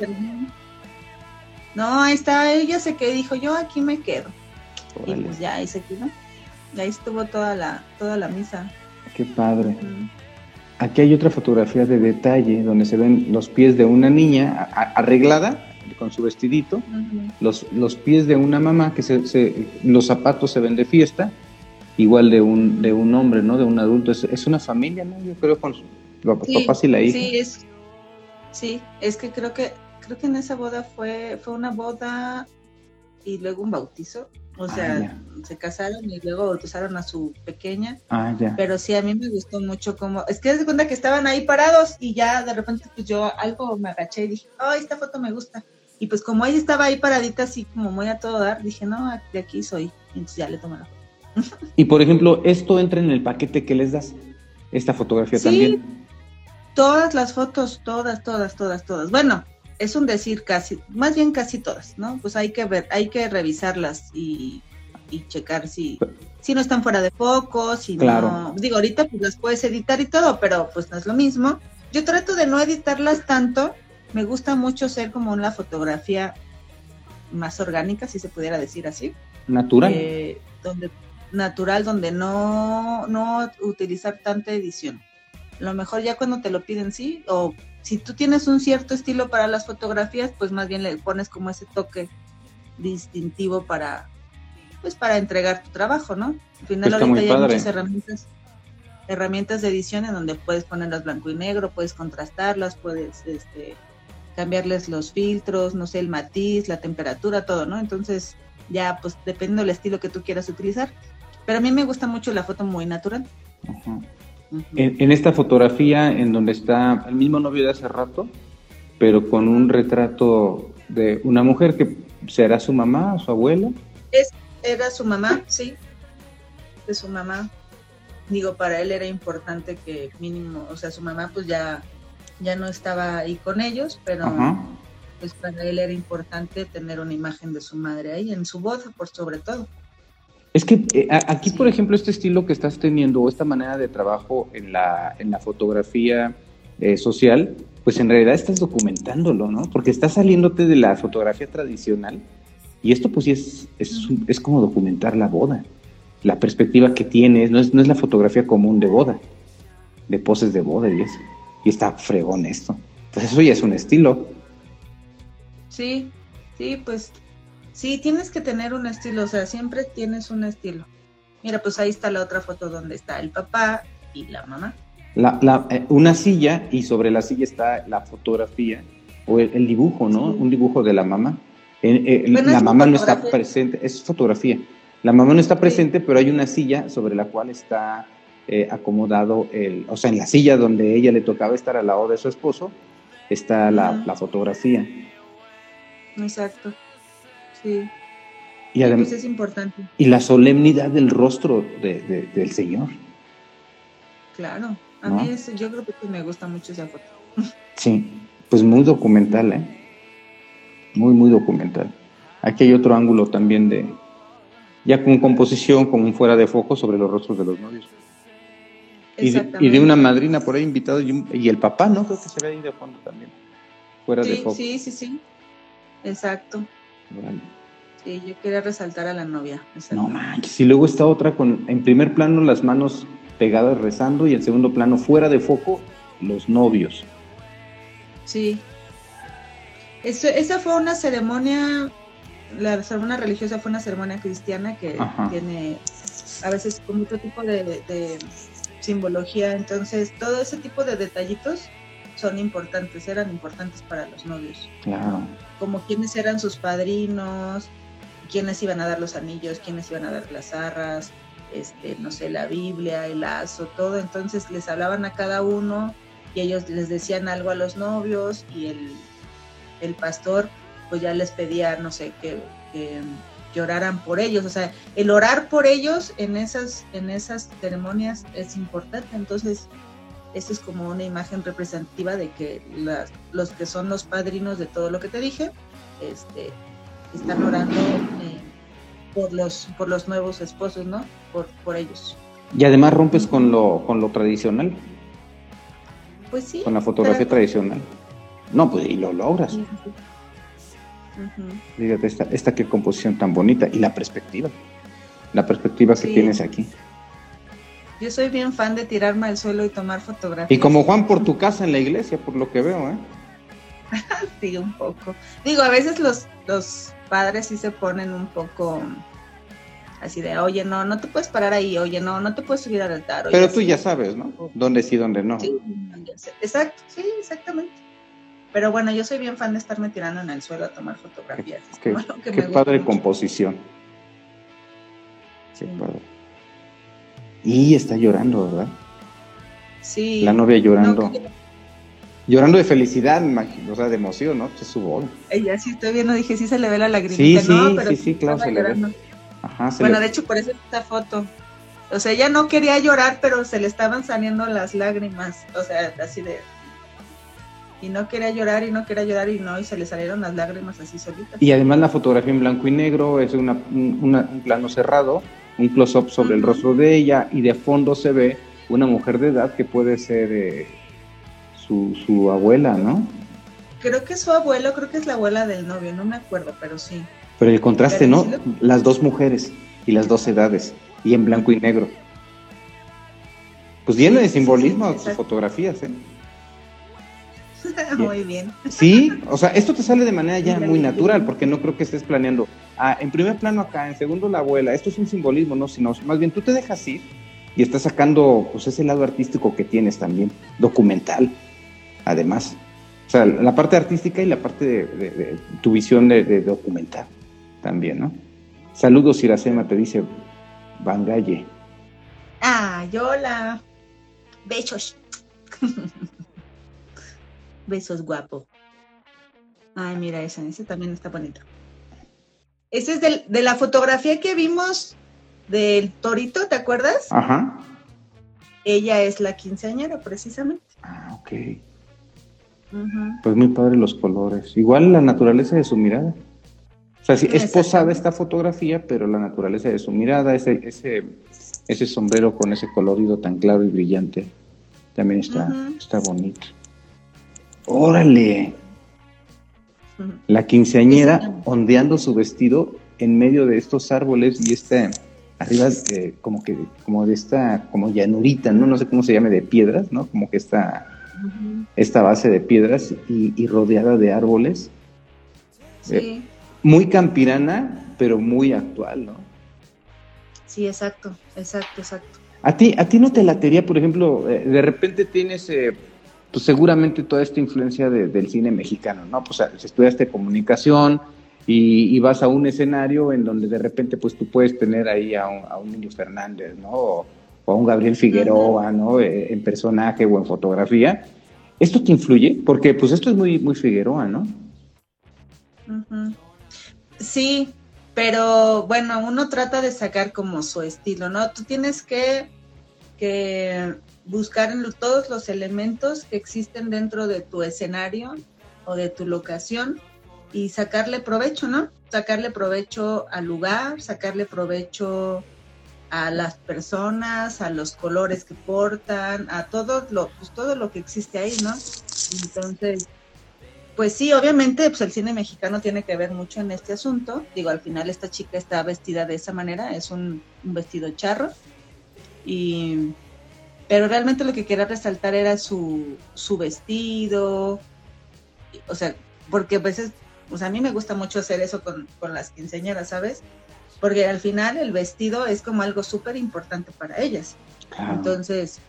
No, ahí está, ella se quedó dijo, yo aquí me quedo. Y pues ya ahí se quedó ahí estuvo toda la, toda la misa. Qué padre. Aquí hay otra fotografía de detalle donde se ven los pies de una niña arreglada con su vestidito, los, los pies de una mamá que se, los zapatos se ven de fiesta, igual de un, de un hombre, ¿no? De un adulto. Es, una familia, ¿no? Yo creo con los papás y la hija. Sí, es, sí, es que creo que creo que en esa boda fue fue una boda y luego un bautizo o sea, se casaron y luego bautizaron a su pequeña. Ah, ya. Pero sí, a mí me gustó mucho como... Es que de cuenta que estaban ahí parados y ya de repente pues yo algo me agaché y dije, oh, esta foto me gusta. Y pues como ella estaba ahí paradita así como muy a todo dar, dije, no, de aquí soy. Y entonces ya le tomé la foto. y por ejemplo, ¿esto entra en el paquete que les das? ¿Esta fotografía sí, también? Todas las fotos, todas, todas, todas, todas. Bueno, es un decir casi, más bien casi todas, ¿no? Pues hay que ver, hay que revisarlas y, checar si, si no están fuera de foco, si no, digo, ahorita pues las puedes editar y todo, pero pues no es lo mismo. Yo trato de no editarlas tanto, me gusta mucho ser como una fotografía más orgánica, si se pudiera decir así. Natural. Eh, donde, natural donde no, no utilizar tanta edición. Lo mejor ya cuando te lo piden, sí, o si tú tienes un cierto estilo para las fotografías, pues más bien le pones como ese toque distintivo para, pues para entregar tu trabajo, ¿no? Al final ahorita hay muchas herramientas, herramientas de edición en donde puedes ponerlas blanco y negro, puedes contrastarlas, puedes este, cambiarles los filtros, no sé, el matiz, la temperatura, todo, ¿no? Entonces, ya pues dependiendo del estilo que tú quieras utilizar. Pero a mí me gusta mucho la foto muy natural. En, esta fotografía en donde está el mismo novio de hace rato, pero con un retrato de una mujer que será su mamá su abuela. Es, era su mamá, sí, de su mamá. Digo, para él era importante que mínimo, o sea, su mamá pues ya, ya no estaba ahí con ellos, pero pues para él era importante tener una imagen de su madre ahí, en su voz, por sobre todo. Es que eh, aquí, por ejemplo, este estilo que estás teniendo o esta manera de trabajo en la, en la fotografía eh, social, pues en realidad estás documentándolo, ¿no? Porque estás saliéndote de la fotografía tradicional y esto pues sí es, es, es como documentar la boda, la perspectiva que tienes, no es, no es la fotografía común de boda, de poses de boda y eso. Y está fregón esto. Pues eso ya es un estilo. Sí, sí, pues Sí, tienes que tener un estilo, o sea, siempre tienes un estilo. Mira, pues ahí está la otra foto donde está el papá y la mamá. La, eh, una silla y sobre la silla está la fotografía o el, dibujo, ¿no? Un dibujo de la mamá. Eh, eh, la mamá no está presente, es fotografía. La mamá no está presente, pero hay una silla sobre la cual está acomodado el, o sea, en la silla donde ella le tocaba estar al lado de su esposo, está la, la fotografía. Exacto. Sí. Y además es importante. Y la solemnidad del rostro de, del Señor. Claro, a mí es, yo creo que me gusta mucho esa foto. Sí, pues muy documental, ¿eh? Muy, muy documental. Aquí hay otro ángulo también de, ya con composición, como un fuera de foco sobre los rostros de los novios. Y de, y de, una madrina por ahí invitado y, el papá, ¿no? Creo que se ve ahí de fondo también. Fuera de foco. Sí, sí, sí. Exacto. Sí, yo quería resaltar a la novia. No manches, y luego está otra con, en primer plano las manos pegadas rezando y en segundo plano fuera de foco los novios. Sí. esa fue una ceremonia, la ceremonia religiosa fue una ceremonia cristiana que tiene a veces con otro tipo de, de simbología, entonces todo ese tipo de detallitos son importantes, eran importantes para los novios. Claro. Como quiénes eran sus padrinos, quiénes iban a dar los anillos, quiénes iban a dar las arras, este, no sé, la Biblia, el lazo, todo. Entonces les hablaban a cada uno y ellos les decían algo a los novios y el, el pastor pues ya les pedía, no sé, que, que, lloraran por ellos. O sea, el orar por ellos en esas, en esas ceremonias es importante. Entonces, esta es como una imagen representativa de que los que son los padrinos de todo lo que te dije, este, están orando eh, por los por los nuevos esposos, ¿no? Por, por ellos. Y además rompes con lo con lo tradicional. Pues sí. Con la fotografía tradicional. No, pues y lo logras. Fíjate, esta, esta qué composición tan bonita y la perspectiva. La perspectiva que tienes aquí. Yo soy bien fan de tirarme al suelo y tomar fotografías. Y como Juan por tu casa en la iglesia, por lo que veo, ¿eh? sí, un poco. Digo, a veces los, los padres sí se ponen un poco así de, oye, no, no te puedes parar ahí, oye, no, no te puedes subir al altar. Pero tú ya sabes, ¿no? Dónde sí, dónde no. Sí, exacto, sí, exactamente. Pero bueno, yo soy bien fan de estarme tirando en el suelo a tomar fotografías. Qué, padre composición. Qué padre. Y está llorando, ¿verdad? Sí. La novia llorando. Llorando de felicidad, o sea, de emoción, ¿no? Es su voz. Ella sí estoy viendo, dije, sí se le ve la lagrimita. Sí, sí, no, pero sí, sí, claro, se le ve. Ajá, bueno, de hecho, por eso esta foto. O sea, ella no quería llorar, pero se le estaban saliendo las lágrimas. O sea, así de. Y no quería llorar y no quería llorar y no, y se le salieron las lágrimas así solitas. Y además la fotografía en blanco y negro es una, un plano cerrado un close-up sobre el rostro de ella y de fondo se ve una mujer de edad que puede ser eh, su, su, abuela, ¿no? Creo que es su abuelo, creo que es la abuela del novio, no me acuerdo, pero sí. Pero el contraste, ¿no? Las dos mujeres y las dos edades. y en blanco y negro. Pues lleno de simbolismo tus fotografías, ¿eh? Muy bien. Sí, o sea, esto te sale de manera ya muy natural, porque no creo que estés planeando, ah, en primer plano acá, en segundo la abuela, esto es un simbolismo, no, sino más bien tú te dejas ir y estás sacando pues ese lado artístico que tienes también, documental, además. O sea, la parte artística y la parte de, tu visión de, documental también, ¿no? Saludos, Iracema, te dice Bangalle. Ah, hola. Besos. Besos, guapo. Ay, mira esa, ese también está bonito. Ese es de la fotografía que vimos del torito, ¿te acuerdas? Ajá. Ella es la quinceañera, precisamente. Ah, ok. Pues muy padre los colores. Igual la naturaleza de su mirada. O sea, sí, es posada esta fotografía, pero la naturaleza de su mirada, ese, ese, ese sombrero con ese colorido tan claro y brillante, también está, está bonito. ¡Órale! La quinceañera ondeando su vestido en medio de estos árboles y este arriba eh, como que como de esta como llanurita, ¿no? No sé cómo se llame de piedras, ¿no? Como que esta esta base de piedras y, rodeada de árboles. Sí. Eh, muy campirana, pero muy actual, ¿no? Sí, exacto, exacto, exacto. A ti, a ti no te latería, por ejemplo, eh, de repente tienes pues seguramente toda esta influencia del cine mexicano, ¿no? Pues estudiaste comunicación y, vas a un escenario en donde de repente pues tú puedes tener ahí a un, a Niño Fernández, ¿no? O, a un Gabriel Figueroa, ¿no? Eh, en personaje o en fotografía. ¿Esto te influye? Porque pues esto es muy, muy Figueroa, ¿no? Sí, pero bueno, uno trata de sacar como su estilo, ¿no? Tú tienes que, que buscar todos los elementos que existen dentro de tu escenario o de tu locación y sacarle provecho, ¿no? Sacarle provecho al lugar, sacarle provecho a las personas, a los colores que portan, a todo lo, pues todo lo que existe ahí, ¿no? Entonces, pues sí, obviamente, pues el cine mexicano tiene que ver mucho en este asunto. Digo, al final esta chica está vestida de esa manera, es un, un vestido charro. Y pero realmente lo que quería resaltar era su, su vestido, o sea, porque a veces, sea, a mí me gusta mucho hacer eso con, las quinceañeras, ¿sabes? Porque al final el vestido es como algo súper importante para ellas. Entonces,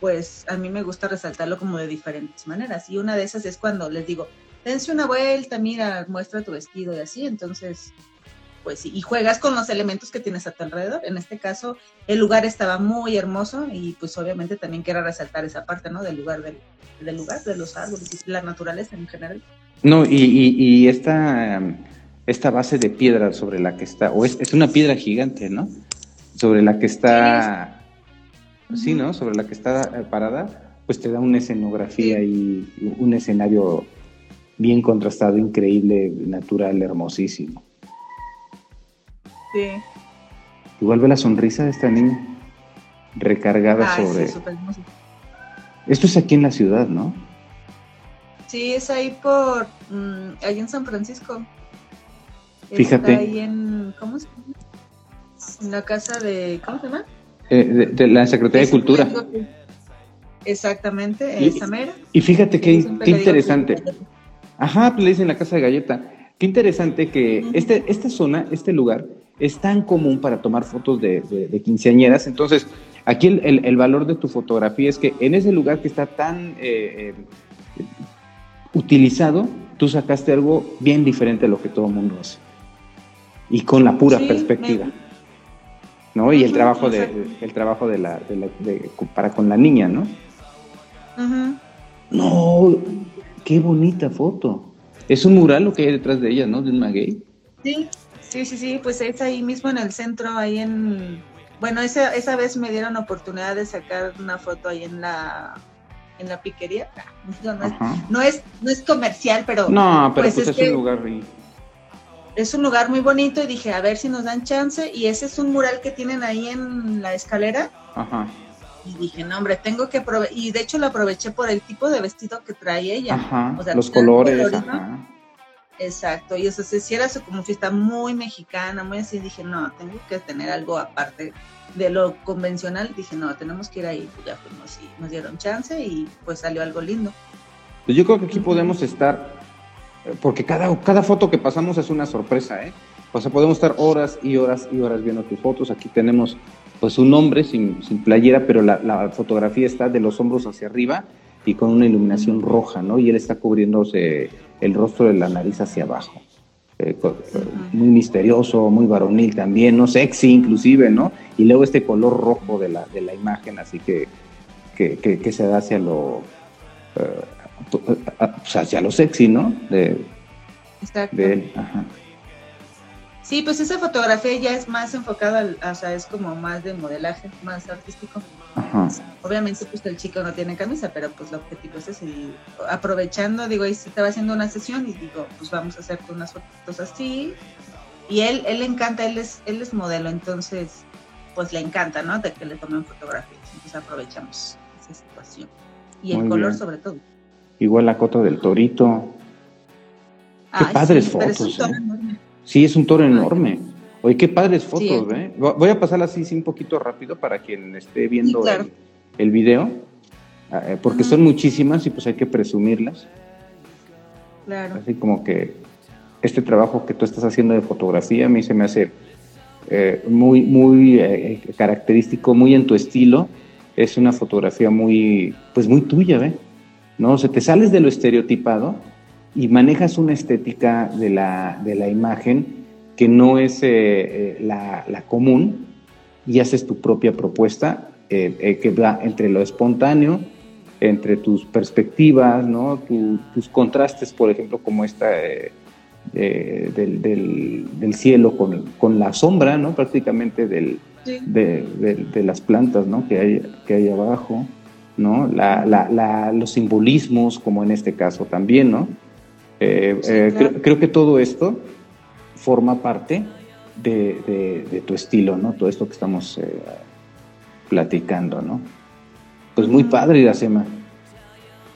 pues a mí me gusta resaltarlo como de diferentes maneras. Y una de esas es cuando les digo, dense una vuelta, mira, muestra tu vestido y así. Entonces, pues sí, y juegas con los elementos que tienes a tu alrededor. En este caso, el lugar estaba muy hermoso y pues obviamente también quiero resaltar esa parte, ¿no? Del lugar, del, lugar, de los árboles y la naturaleza en general. No, y, y, esta, esta base de piedra sobre la que está, o es, una piedra gigante, ¿no? Sobre la que está, sí, ¿no? Sobre la que está eh, parada, pues te da una escenografía y un escenario bien contrastado, increíble, natural, hermosísimo. Igual ve la sonrisa de esta niña recargada sobre. Esto es aquí en la ciudad, ¿no? Sí, es ahí por. Mm, ahí en San Francisco. Fíjate. Está ahí en. ¿Cómo se llama? En la casa de. ¿Cómo se llama? Eh, de, la Secretaría de Cultura. Exactamente, esa mera. Y fíjate qué, interesante. Ajá, pues le dicen la casa de galleta. Qué interesante que este, esta zona, este lugar, es tan común para tomar fotos de, quinceañeras. Entonces, aquí el, valor de tu fotografía es que en ese lugar que está tan eh, eh, utilizado, tú sacaste algo bien diferente a lo que todo el mundo hace. Y con la pura perspectiva. ¿No? Y el trabajo de, el trabajo de la, para con la niña, ¿no? No, qué bonita foto. Es un mural lo que hay detrás de ella, ¿no? De un maguey. Sí, Sí, sí, sí, pues es ahí mismo en el centro, ahí en... Bueno, esa, esa vez me dieron oportunidad de sacar una foto ahí en la en la piquería. No, es, no, es, comercial, pero... No, pero pues, pues es, un lugar... Es un lugar muy bonito y dije, a ver si nos dan chance. Y ese es un mural que tienen ahí en la escalera. Ajá. Y dije, no, hombre, tengo que aprovechar. Y de hecho lo aproveché por el tipo de vestido que trae ella. Ajá, los colores. Exacto, y eso si era como fiesta muy mexicana, muy así, dije, no, tengo que tener algo aparte de lo convencional, dije, no, tenemos que ir ahí, pues ya fuimos y nos dieron chance y pues salió algo lindo. Pues yo creo que aquí podemos estar, porque cada, cada foto que pasamos es una sorpresa, ¿eh? O sea, podemos estar horas y horas y horas viendo tus fotos. Aquí tenemos pues un hombre sin, sin playera, pero la, la, fotografía está de los hombros hacia arriba y con una iluminación roja, ¿no? Y él está cubriéndose el rostro de la nariz hacia abajo. Eh, muy misterioso, muy varonil también, ¿no? Sexy inclusive, ¿no? Y luego este color rojo de la, de la imagen, así que, que, que, se da hacia lo, uh, hacia lo sexy, ¿no? De, Exacto. De Ajá. Sí, pues esa fotografía ya es más enfocada, o sea, es como más de modelaje, más artístico. Ajá. Obviamente, pues el chico no tiene camisa, pero pues el objetivo es ese. Y aprovechando, digo, ahí se estaba haciendo una sesión y digo, pues vamos a hacer unas fotos así. Y él, él le encanta, él es, él es modelo, entonces, pues le encanta, ¿no? De que le tomen fotografías. Entonces aprovechamos esa situación. Y el color sobre todo. Igual la cota del torito. Qué padres fotos. ¿eh? Sí, es un toro enorme. Oye, qué padres fotos, ¿eh? Voy a pasar así sí, un poquito rápido para quien esté viendo el, video, ah, eh, porque son muchísimas y pues hay que presumirlas. Claro. Así como que este trabajo que tú estás haciendo de fotografía a mí se me hace eh, muy, muy eh, característico, muy en tu estilo. Es una fotografía muy, pues muy tuya, ¿ve? ¿No? O sea, te sales de lo estereotipado y manejas una estética de la, de la imagen que no es eh, eh, la, la, común y haces tu propia propuesta eh, que va entre lo espontáneo, entre tus perspectivas, ¿no? tus contrastes, por ejemplo, como esta del, del, del, cielo con, con, la sombra, ¿no? prácticamente del, de, de, las plantas ¿no? que, hay, que hay abajo. ¿No? La, la, los simbolismos, como en este caso también, ¿no? Eh, eh, creo, que todo esto forma parte de, tu estilo, ¿no? Todo esto que estamos eh, platicando, ¿no? Pues muy padre, Iracema.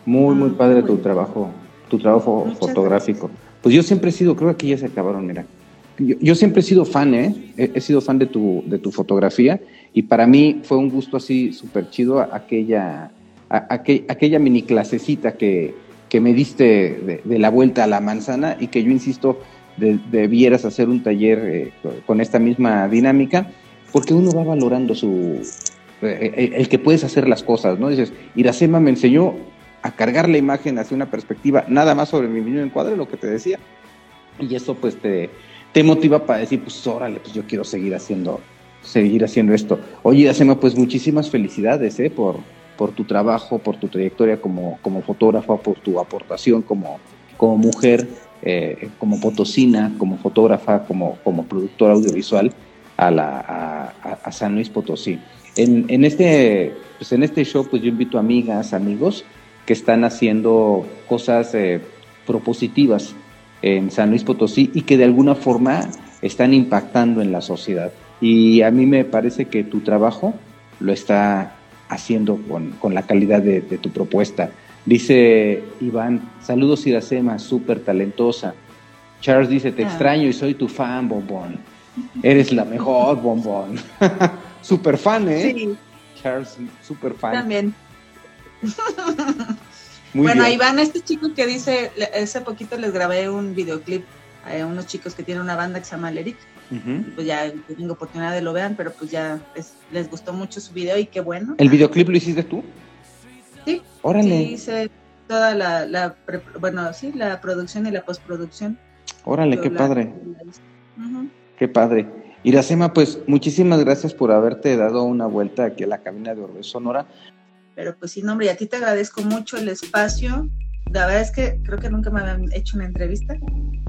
Muy, muy ah, padre tu trabajo, tu trabajo fotográfico. Pues yo siempre he sido, creo que aquí ya se acabaron, mira. Yo, siempre he sido fan, ¿eh? He, sido fan de tu, de tu fotografía y para mí fue un gusto así súper chido aquella, aquella mini clasecita que, que me diste de, la vuelta a la manzana y que yo insisto, debieras hacer un taller eh, con esta misma dinámica, porque uno va valorando su eh, el, que puedes hacer las cosas, ¿no? Dices, Iracema me enseñó a cargar la imagen hacia una perspectiva nada más sobre mi mismo encuadre, lo que te decía, y eso pues te, te motiva para decir, pues órale, pues yo quiero seguir haciendo, seguir haciendo esto. Oye, Iracema, pues muchísimas felicidades, ¿eh? Por, por tu trabajo, por tu trayectoria como, como fotógrafa, por tu aportación como, como mujer, eh, como potosina, como fotógrafa, como, como productora audiovisual a, la, a, San Luis Potosí. En, en, este, pues en este show, pues yo invito a amigas, amigos que están haciendo cosas eh, propositivas en San Luis Potosí y que de alguna forma están impactando en la sociedad. Y a mí me parece que tu trabajo lo está haciendo con, la calidad de, tu propuesta. Dice Iván, saludos Iracema, súper talentosa. Charles dice, te ah. extraño y soy tu fan, bombón. Eres la mejor, bombón. super fan, ¿eh? Sí. Charles, super fan. También. bueno, Iván, este chico que dice, hace poquito les grabé un videoclip a unos chicos que tienen una banda que se llama Leric pues ya tengo oportunidad de lo vean, pero pues ya les gustó mucho su video y qué bueno. ¿El videoclip lo hiciste tú? Sí. Órale. Sí, hice toda la, bueno, sí, la producción y la postproducción. Órale, qué padre. Qué padre. Iracema, pues muchísimas gracias por haberte dado una vuelta aquí a la cabina de Orbe Sonora. Pero pues sí, nombre, y a ti te agradezco mucho el espacio. La verdad es que creo que nunca me habían hecho una entrevista.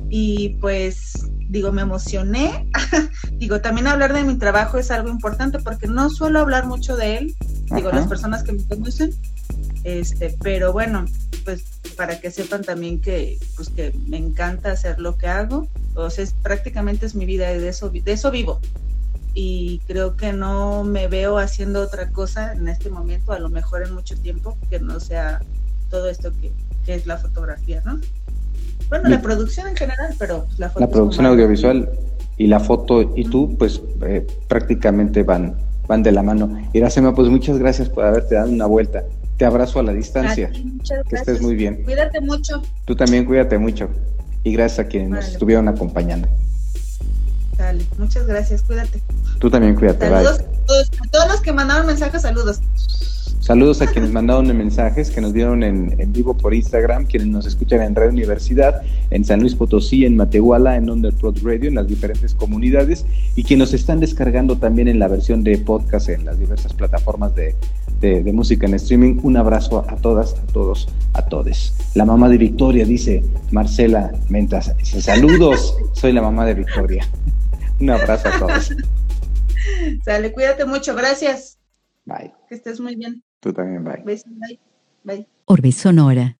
Y pues digo, me emocioné. digo, también hablar de mi trabajo es algo importante porque no suelo hablar mucho de él, digo, las personas que me conocen, este, pero bueno, pues para que sepan también que, pues que me encanta hacer lo que hago, entonces prácticamente es mi vida y de eso, de eso vivo. Y creo que no me veo haciendo otra cosa en este momento, a lo mejor en mucho tiempo, que no sea todo esto que, que es la fotografía, ¿no? Bueno, la producción en general, pero la foto. La producción audiovisual y la foto y tú, pues eh, prácticamente van, van de la mano. Iracema, pues muchas gracias por haberte dado una vuelta. Te abrazo a la distancia. que estés muy bien. Cuídate mucho. Tú también cuídate mucho. Y gracias a quienes nos estuvieron acompañando. Dale, muchas gracias, cuídate. Tú también cuídate, saludos A, todos, los que mandaron mensajes, saludos. Saludos a quienes mandaron mensajes, que nos dieron en, vivo por Instagram, quienes nos escuchan en Radio Universidad, en San Luis Potosí, en Matehuala, en Underprod Radio, en las diferentes comunidades, y quienes nos están descargando también en la versión de podcast en las diversas plataformas de, de, música en streaming. Un abrazo a todas, a todos, a todes. La mamá de Victoria, dice Marcela Mentas. Saludos, soy la mamá de Victoria. Un abrazo a todos. Sale, cuídate mucho, gracias. Bye. Que estés muy bien. Tú también, bye. Bye. Bye. Orbe Sonora.